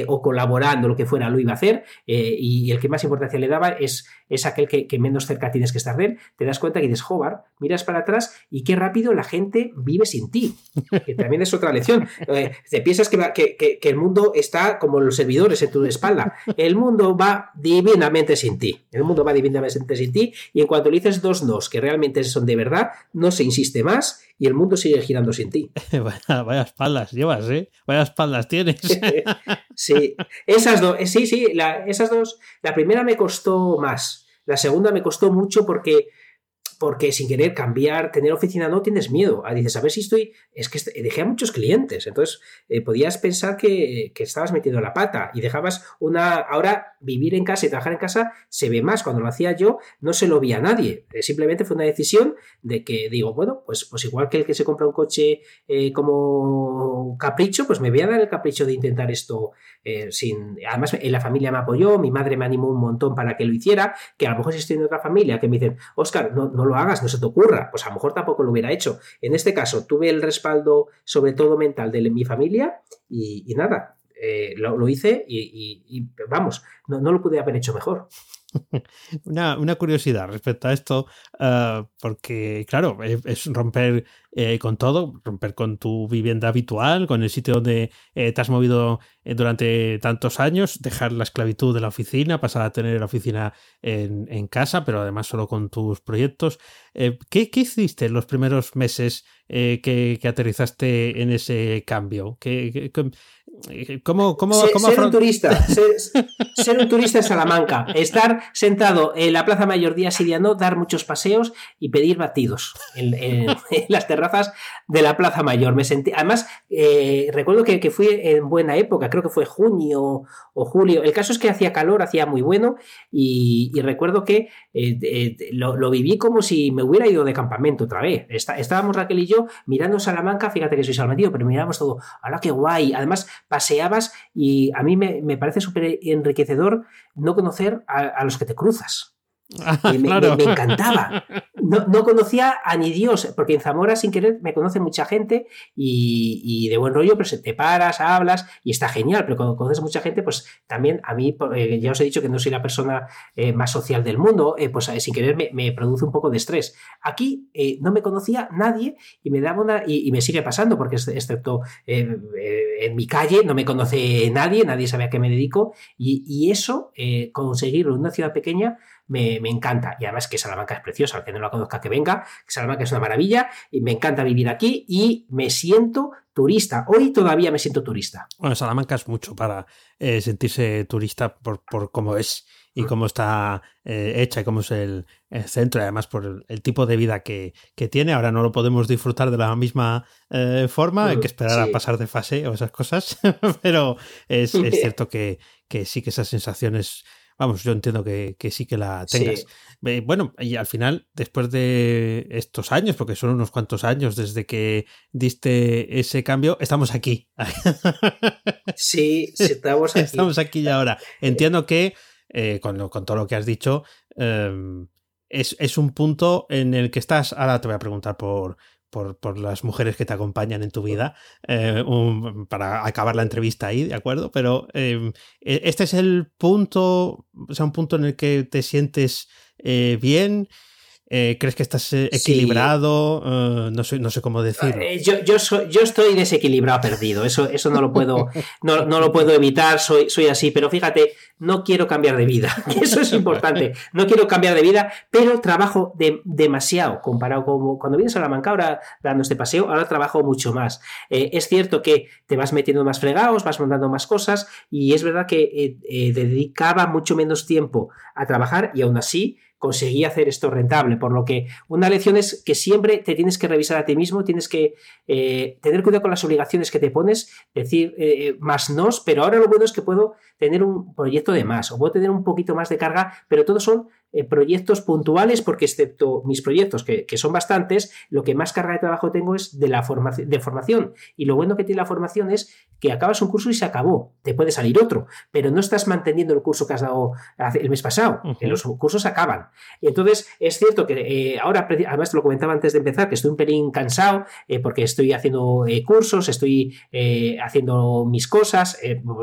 o colaborando, lo que fuera, lo iba a hacer, y el que más importancia le daba es, es aquel que, menos cerca tienes que estar de él, te das cuenta que dices, Jobar, miras para atrás y qué rápido la gente vive sin ti, que también es otra lección. te piensas que, que que, el mundo está como los servidores en tu espalda. El mundo va divinamente sin ti. El mundo va divinamente sin ti. Y en cuanto le dices dos nos que realmente son de verdad, no se insiste más y el mundo sigue girando sin ti. [LAUGHS] vaya, espaldas llevas, ¿eh? Vaya espaldas tienes. [LAUGHS] sí, esas dos, sí, sí, esas dos. La primera me costó más. La segunda me costó mucho porque porque sin querer cambiar, tener oficina no tienes miedo. Ah, dices, a ver si estoy. Es que dejé a muchos clientes. Entonces, eh, podías pensar que, estabas metiendo la pata y dejabas una. Ahora, vivir en casa y trabajar en casa se ve más. Cuando lo hacía yo, no se lo vi a nadie. Eh, simplemente fue una decisión de que digo, bueno, pues, pues igual que el que se compra un coche eh, como capricho, pues me voy a dar el capricho de intentar esto sin. Además, en la familia me apoyó, mi madre me animó un montón para que lo hiciera, que a lo mejor si estoy en otra familia que me dicen, Oscar, no, no lo hagas, no se te ocurra, pues a lo mejor tampoco lo hubiera hecho. En este caso, tuve el respaldo, sobre todo mental, de mi familia y, nada, eh, lo, hice y, vamos, no, no, lo pude haber hecho mejor. [LAUGHS] Una, curiosidad respecto a esto, ah, porque claro, es romper eh, con todo, romper con tu vivienda habitual, con el sitio donde eh, te has movido eh, durante tantos años, dejar la esclavitud de la oficina, pasar a tener la oficina en, casa, pero además solo con tus proyectos. ¿qué, hiciste en los primeros meses que, aterrizaste en ese cambio? ¿Qué, cómo, cómo, ser, un turista, [LAUGHS] ser, un turista en Salamanca, estar sentado en la Plaza Mayor día y día no, dar muchos paseos y pedir batidos [LAUGHS] en, las terrazas de la Plaza Mayor. Me sentí, además, eh, recuerdo que, que, fui en buena época, creo que fue junio o julio. El caso es que hacía calor, hacía muy bueno y, recuerdo que eh, eh, lo, viví como si me hubiera ido de campamento otra vez. estábamos Raquel y yo mirando Salamanca, fíjate que soy salmantino, pero mirábamos todo, ¡hala qué guay! Además, paseabas y a mí me, parece súper enriquecedor no conocer a, los que te cruzas. [LAUGHS] me, encantaba. No, conocía a ni Dios, porque en Zamora sin querer me conoce mucha gente y, de buen rollo, pero te paras, hablas y está genial, pero cuando conoces mucha gente, pues también a mí, eh, ya os he dicho que no soy la persona eh, más social del mundo, eh, pues sin querer me, produce un poco de estrés. Aquí no me conocía nadie y me daba una, y, me sigue pasando, porque excepto en mi calle no me conoce nadie, nadie sabe a qué me dedico y, y eso, conseguirlo en una ciudad pequeña, me, encanta. Y además que Salamanca es preciosa, al que no la conozca que venga, que Salamanca es una maravilla, y me encanta vivir aquí y me siento turista. Hoy todavía me siento turista. Bueno, Salamanca es mucho para eh, sentirse turista por, cómo es y mm. cómo está eh, hecha y cómo es el, centro, y además por el, tipo de vida que, tiene. Ahora no lo podemos disfrutar de la misma eh, forma, hay que mm, esperar a pasar de fase o esas cosas, [LAUGHS] pero es, [LAUGHS] cierto que, que, sí que esas sensaciones Vamos, yo entiendo que, sí que la tengas. Bueno, y al final, después de estos años, porque son unos cuantos años desde que diste ese cambio, estamos aquí. [LAUGHS] Sí, estamos aquí. Estamos aquí y ahora. Entiendo que, eh, con, todo lo que has dicho, em, es, es, un punto en el que estás. Ahora te voy a preguntar por, por, las mujeres que te acompañan en tu vida, eh, para acabar la entrevista ahí, ¿de acuerdo? Pero em, e, este es el punto, o sea, un punto en el que te sientes eh, bien Eh, ¿Crees que estás eh, equilibrado? Eh, no, sé, no sé cómo decirlo. yo, yo, yo, estoy desequilibrado, perdido. Eso, eso no lo puedo, no, no, lo puedo evitar, soy, soy así. Pero fíjate, no quiero cambiar de vida. [LAUGHS] Eso es importante. No quiero cambiar de vida, pero trabajo demasiado comparado con cuando vienes a la manca ahora dando este paseo, ahora trabajo mucho más. es cierto que te vas metiendo más fregados, vas montando más cosas y es verdad que dedicaba mucho menos tiempo a trabajar y aún así conseguí hacer esto rentable. Por lo que una lección es que siempre te tienes que revisar a ti mismo, tienes que eh, tener cuidado con las obligaciones que te pones, decir eh, más nos, pero ahora lo bueno es que puedo tener un proyecto de más o puedo tener un poquito más de carga, pero todos son eh, proyectos puntuales, porque excepto mis proyectos, que, son bastantes, lo que más carga de trabajo tengo es de la formación, de formación. Y lo bueno que tiene la formación es que acabas un curso y se acabó. Te puede salir otro, pero no estás manteniendo el curso que has dado el mes pasado. Los cursos acaban. Y entonces es cierto que eh, ahora, además te lo comentaba antes de empezar, que estoy un pelín cansado eh, porque estoy haciendo cursos, estoy haciendo mis cosas,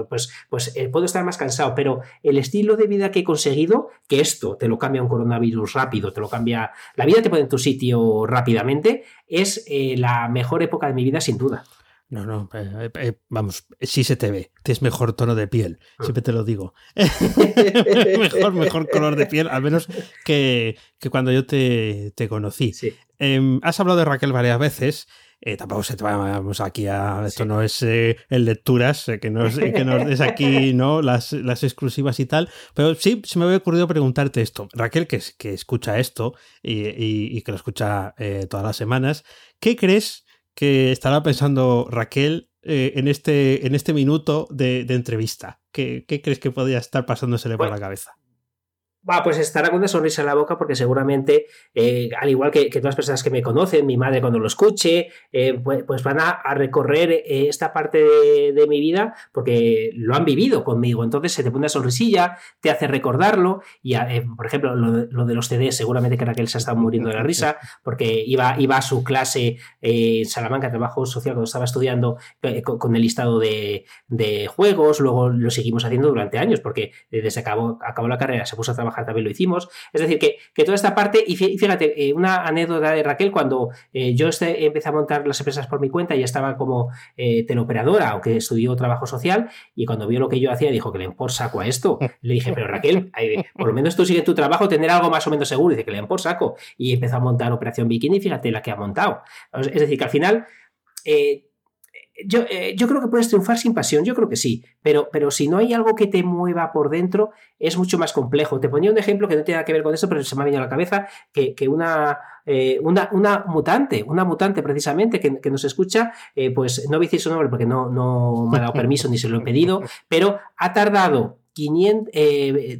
pues, pues puedo estar más cansado, pero el estilo de vida que he conseguido, que esto te lo cambia un coronavirus rápido, te lo cambia, la vida te pone en tu sitio rápidamente, es eh, la mejor época de mi vida sin duda. No, no, eh, eh, vamos, sí se te ve, tienes mejor tono de piel, ah. siempre te lo digo. [LAUGHS] mejor, mejor color de piel, al menos que, cuando yo te, conocí. Em, has hablado de Raquel varias veces eh, tampoco se te vamos aquí a. Esto no es eh, en lecturas, eh, que, nos, que nos des aquí [LAUGHS] ¿no? Las, las, exclusivas y tal. Pero sí se me había ocurrido preguntarte esto. Raquel, que, que escucha esto y, que lo escucha todas las semanas, ¿qué crees que estará pensando Raquel en, este, en este minuto de, entrevista? ¿Qué, ¿Qué, crees que podría estar pasándosele por la cabeza? Pues estará con una sonrisa en la boca porque seguramente, eh, al igual que, todas las personas que me conocen, mi madre cuando lo escuche, eh, pues, pues, van a, recorrer eh, esta parte de, mi vida porque lo han vivido conmigo. Entonces se te pone una sonrisilla, te hace recordarlo. Y, por ejemplo, lo, de los CDs, seguramente que Raquel se ha estado muriendo de la risa porque iba, iba a su clase en Salamanca, trabajo social, cuando estaba estudiando con, el listado de, juegos. Luego lo seguimos haciendo durante años porque desde que acabó la carrera se puso a trabajar también lo hicimos. Es decir, que, toda esta parte, y fíjate, eh, una anécdota de Raquel, cuando eh, yo este, empecé a montar las empresas por mi cuenta y estaba como eh, teleoperadora, aunque estudió trabajo social, y cuando vio lo que yo hacía, dijo que le por saco a esto. Le dije, pero Raquel, por lo menos tú sigues tu trabajo, tener algo más o menos seguro. Y dice que le por saco. Y empezó a montar Operación Bikini, fíjate la que ha montado. Es decir, que al final yo, eh, yo, creo que puedes triunfar sin pasión, yo creo que sí, pero, pero si no hay algo que te mueva por dentro, es mucho más complejo. Te ponía un ejemplo que no tiene nada que ver con eso, pero se me ha venido a la cabeza que, una, eh, una, una, mutante, una mutante precisamente que, nos escucha, eh, pues no voy a decir su nombre porque no, no me ha dado permiso ni se lo he pedido, [LAUGHS] pero ha tardado 500,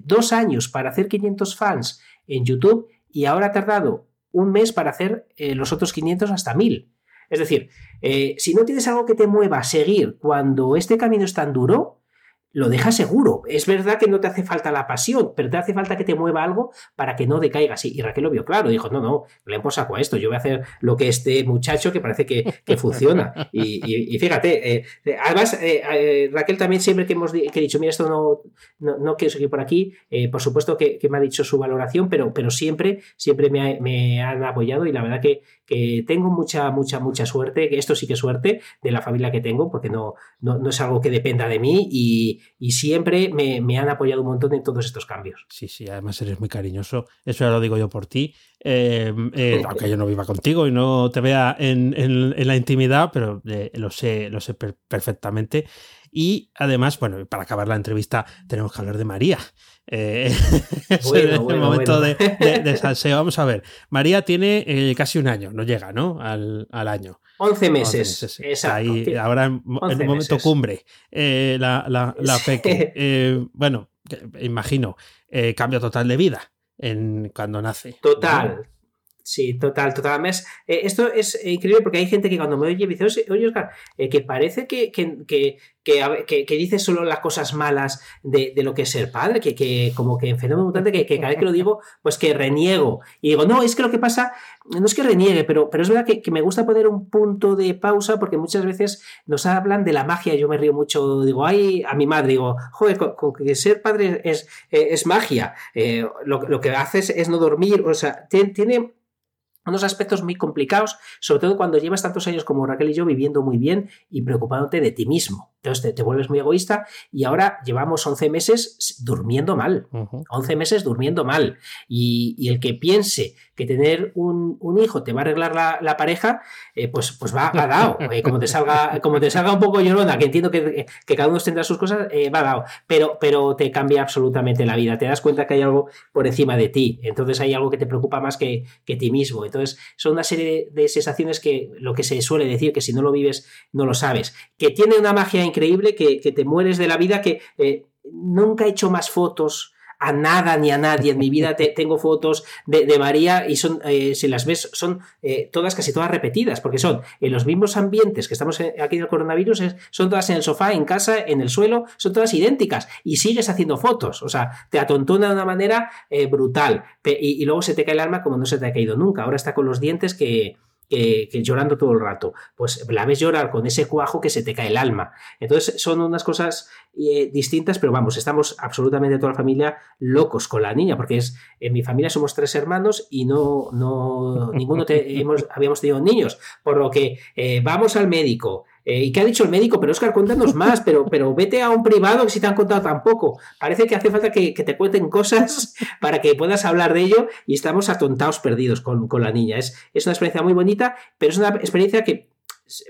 dos años para hacer 500 fans en YouTube y ahora ha tardado un mes para hacer los otros 500 hasta 1000. Es decir, eh, si no tienes algo que te mueva a seguir cuando este camino es tan duro, lo dejas seguro. Es verdad que no te hace falta la pasión, pero te hace falta que te mueva algo para que no decaigas. Y Raquel lo vio claro, dijo, no, no, le hemos saco a esto, yo voy a hacer lo que este muchacho que parece que, funciona. [LAUGHS] Y, fíjate, eh, además, eh, Raquel también siempre que hemos dicho, mira, esto no, no, quiero seguir por aquí, por supuesto que, me ha dicho su valoración, pero, pero siempre, siempre me, me han apoyado y la verdad que, que tengo mucha, mucha, mucha suerte, que esto sí que es suerte de la familia que tengo, porque no, no, es algo que dependa de mí y, siempre me, han apoyado un montón en todos estos cambios. Sí, sí, además eres muy cariñoso, eso ya lo digo yo por ti, eh, eh, aunque yo no viva contigo y no te vea en, la intimidad, pero eh, lo sé, lo sé perfectamente. Y además, bueno, para acabar la entrevista tenemos que hablar de María. Eh, [LAUGHS] es el momento de, salseo. Vamos a ver. María tiene eh, casi un año, no llega, ¿no? Al, año. 11 meses. Exacto. Ahí, ahora en, el momento cumbre, eh, la, la, la peque. [LAUGHS] bueno, imagino, cambio total de vida en, cuando nace. Total. Sí, total, total. Además, esto es increíble porque hay gente que cuando me oye me dice, oye, Oscar, que parece que, que, que, dice solo las cosas malas de, lo que es ser padre, que, que como que en fenómeno mutante, que, cada vez que lo digo, pues que reniego. Y digo, no, es que lo que pasa, no es que reniegue, pero, pero es verdad que, me gusta poner un punto de pausa porque muchas veces nos hablan de la magia. Yo me río mucho, digo, ay, a mi madre, digo, joder, con, que ser padre es, es magia. Eh, lo, lo, que haces es no dormir, o sea, tiene unos aspectos muy complicados, sobre todo cuando llevas tantos años como Raquel y yo viviendo muy bien y preocupándote de ti mismo. Entonces te, vuelves muy egoísta y ahora llevamos 11 meses durmiendo mal. 11 meses durmiendo mal. Y, el que piense que tener un, hijo te va a arreglar la, pareja, eh, pues, pues va, va dado. [LAUGHS] Eh, como, te salga, como te salga un poco llorona, que entiendo que, cada uno tendrá sus cosas, eh, va dado. Pero, pero te cambia absolutamente la vida. Te das cuenta que hay algo por encima de ti. Entonces hay algo que te preocupa más que, que ti mismo. Entonces son una serie de sensaciones que lo que se suele decir, que si no lo vives, no lo sabes. Que tiene una magia increíble que, te mueres de la vida, que eh, nunca he hecho más fotos a nada ni a nadie en mi vida. [LAUGHS] Tengo fotos de, María y son, eh, si las ves, son eh, todas, casi todas repetidas, porque son en los mismos ambientes que estamos aquí en el coronavirus, son todas en el sofá, en casa, en el suelo, son todas idénticas y sigues haciendo fotos, o sea, te atontona de una manera brutal. Y, y luego se te cae el alma como no se te ha caído nunca, ahora está con los dientes que que, llorando todo el rato. Pues la ves llorar con ese cuajo que se te cae el alma. Entonces son unas cosas eh, distintas, pero vamos, estamos absolutamente toda la familia locos con la niña, porque es en mi familia somos tres hermanos y no, no ninguno [LAUGHS] hemos, habíamos tenido niños, por lo que eh, vamos al médico, eh, ¿Y qué ha dicho el médico? Pero Oscar, cuéntanos más, pero, pero vete a un privado que si te han contado tampoco. Parece que hace falta que, te cuenten cosas [LAUGHS] para que puedas hablar de ello y estamos atontados perdidos con, la niña. Es, es una experiencia muy bonita, pero es una experiencia que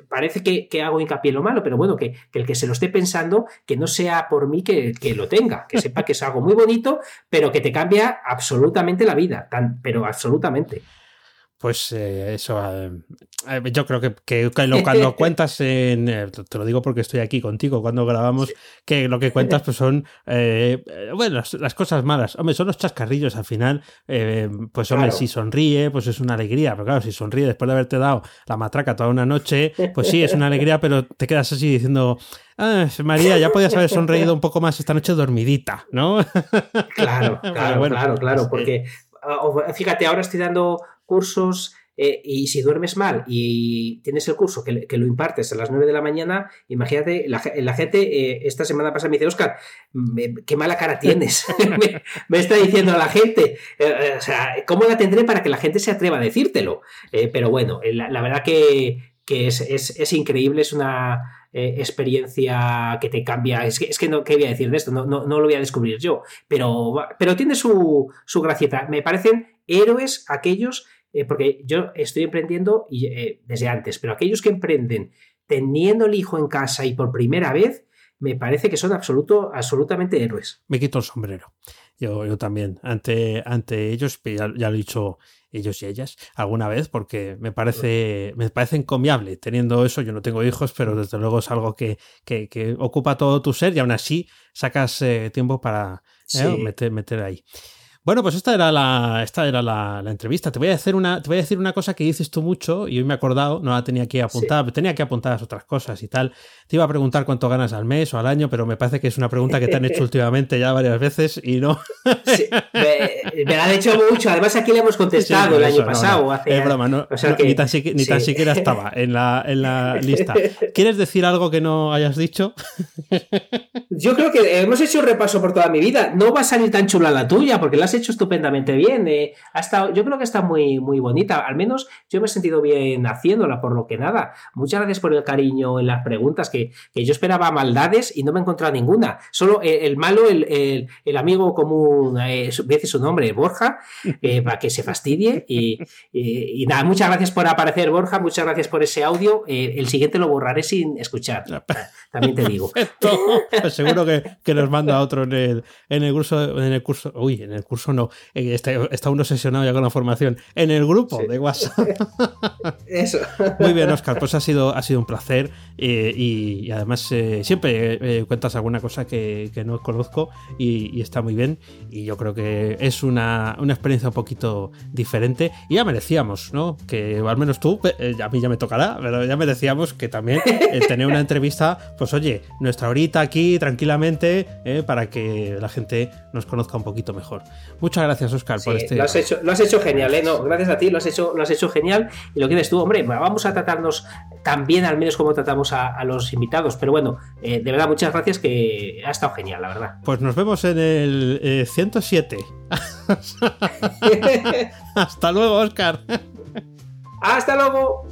parece que, hago hincapié en lo malo, pero bueno, que, el que se lo esté pensando, que no sea por mí que, que, lo tenga, que sepa que es algo muy bonito, pero que te cambia absolutamente la vida, tan, pero absolutamente. Pues eh, eso, eh, eh, yo creo que, que, cuando [LAUGHS] cuentas, en, te lo digo porque estoy aquí contigo cuando grabamos, que lo que cuentas pues son, bueno, las, cosas malas. Hombre, son los chascarrillos al final, pues hombre, si sonríe, pues es una alegría, pero claro, si sonríe después de haberte dado la matraca toda una noche, pues sí, es una alegría, pero te quedas así diciendo, ah, María, ya podías haber sonreído un poco más esta noche dormidita, ¿no? Claro, [LAUGHS] claro, claro, claro, porque fíjate, ahora estoy dando cursos eh, y si duermes mal y tienes el curso que, lo impartes a las 9 de la mañana, imagínate, la, gente eh, esta semana pasada me dice, Oscar, qué mala cara tienes. [LAUGHS] me, está diciendo la gente. Eh, o sea, ¿cómo la tendré para que la gente se atreva a decírtelo? pero bueno, la, verdad que, es, increíble, es una experiencia que te cambia. Es que, es que no, ¿qué voy a decir de esto? No, no, no lo voy a descubrir yo, pero, pero tiene su, su gracieta. Me parecen héroes aquellos eh, porque yo estoy emprendiendo y, eh, desde antes, pero aquellos que emprenden teniendo el hijo en casa y por primera vez, me parece que son absoluto, absolutamente héroes. Me quito el sombrero. Yo, yo también, ante, ante ellos, ya, lo he dicho ellos y ellas alguna vez, porque me parece, me parece encomiable teniendo eso. Yo no tengo hijos, pero desde luego es algo que, que, ocupa todo tu ser y aún así sacas eh, tiempo para meter, meter ahí. Bueno, pues esta era la, esta era la, entrevista. Te voy, a hacer una, te voy a decir una cosa que dices tú mucho y hoy me he acordado, no la tenía que apuntar, tenía que apuntar las otras cosas y tal. Te iba a preguntar cuánto ganas al mes o al año, pero me parece que es una pregunta que te han hecho [LAUGHS] últimamente ya varias veces y no. Sí, me, la han hecho mucho. Además, aquí le hemos contestado el año pasado. es broma, no, ni, tan, siquiera estaba en la, en la lista. ¿Quieres decir algo que no hayas dicho? [LAUGHS] Yo creo que hemos hecho un repaso por toda mi vida. No va a salir tan chula la tuya, porque la hecho estupendamente bien. Eh, ha estado, yo creo que está muy, muy bonita. Al menos yo me he sentido bien haciéndola, por lo que nada. Muchas gracias por el cariño en las preguntas, que, yo esperaba maldades y no me he encontrado ninguna. Solo el, malo, el, el, amigo común, eh, decir su nombre, Borja, [LAUGHS] eh, para que se fastidie. Y, y, nada, muchas gracias por aparecer, Borja. Muchas gracias por ese audio. Eh, el siguiente lo borraré sin escuchar. También te digo. [LAUGHS] [LAUGHS] Seguro que, que nos manda otro en el, en el curso, en el curso, uy, en el curso no, eh, está, está, uno obsesionado ya con la formación, en el grupo de WhatsApp. [LAUGHS] Eso. Muy bien, Oscar, pues ha sido, ha sido un placer eh, y, además eh, siempre cuentas alguna cosa que, que no conozco y, está muy bien y yo creo que es una, una, experiencia un poquito diferente y ya merecíamos, ¿no? Que al menos tú, a mí ya me tocará, pero ya merecíamos que también tener una entrevista, pues oye, nuestra horita aquí tranquilamente para que la gente nos conozca un poquito mejor. Muchas gracias, Oscar, por este. Lo has hecho, lo has hecho genial, ¿eh? No, gracias a ti, lo has hecho, lo has hecho genial. Y lo que dices tú, hombre, vamos a tratarnos también, al menos como tratamos a, los invitados. Pero bueno, eh, de verdad, muchas gracias, que ha estado genial, la verdad. Pues nos vemos en el 107. Eh, [LAUGHS] [LAUGHS] Hasta luego, Oscar. Hasta luego.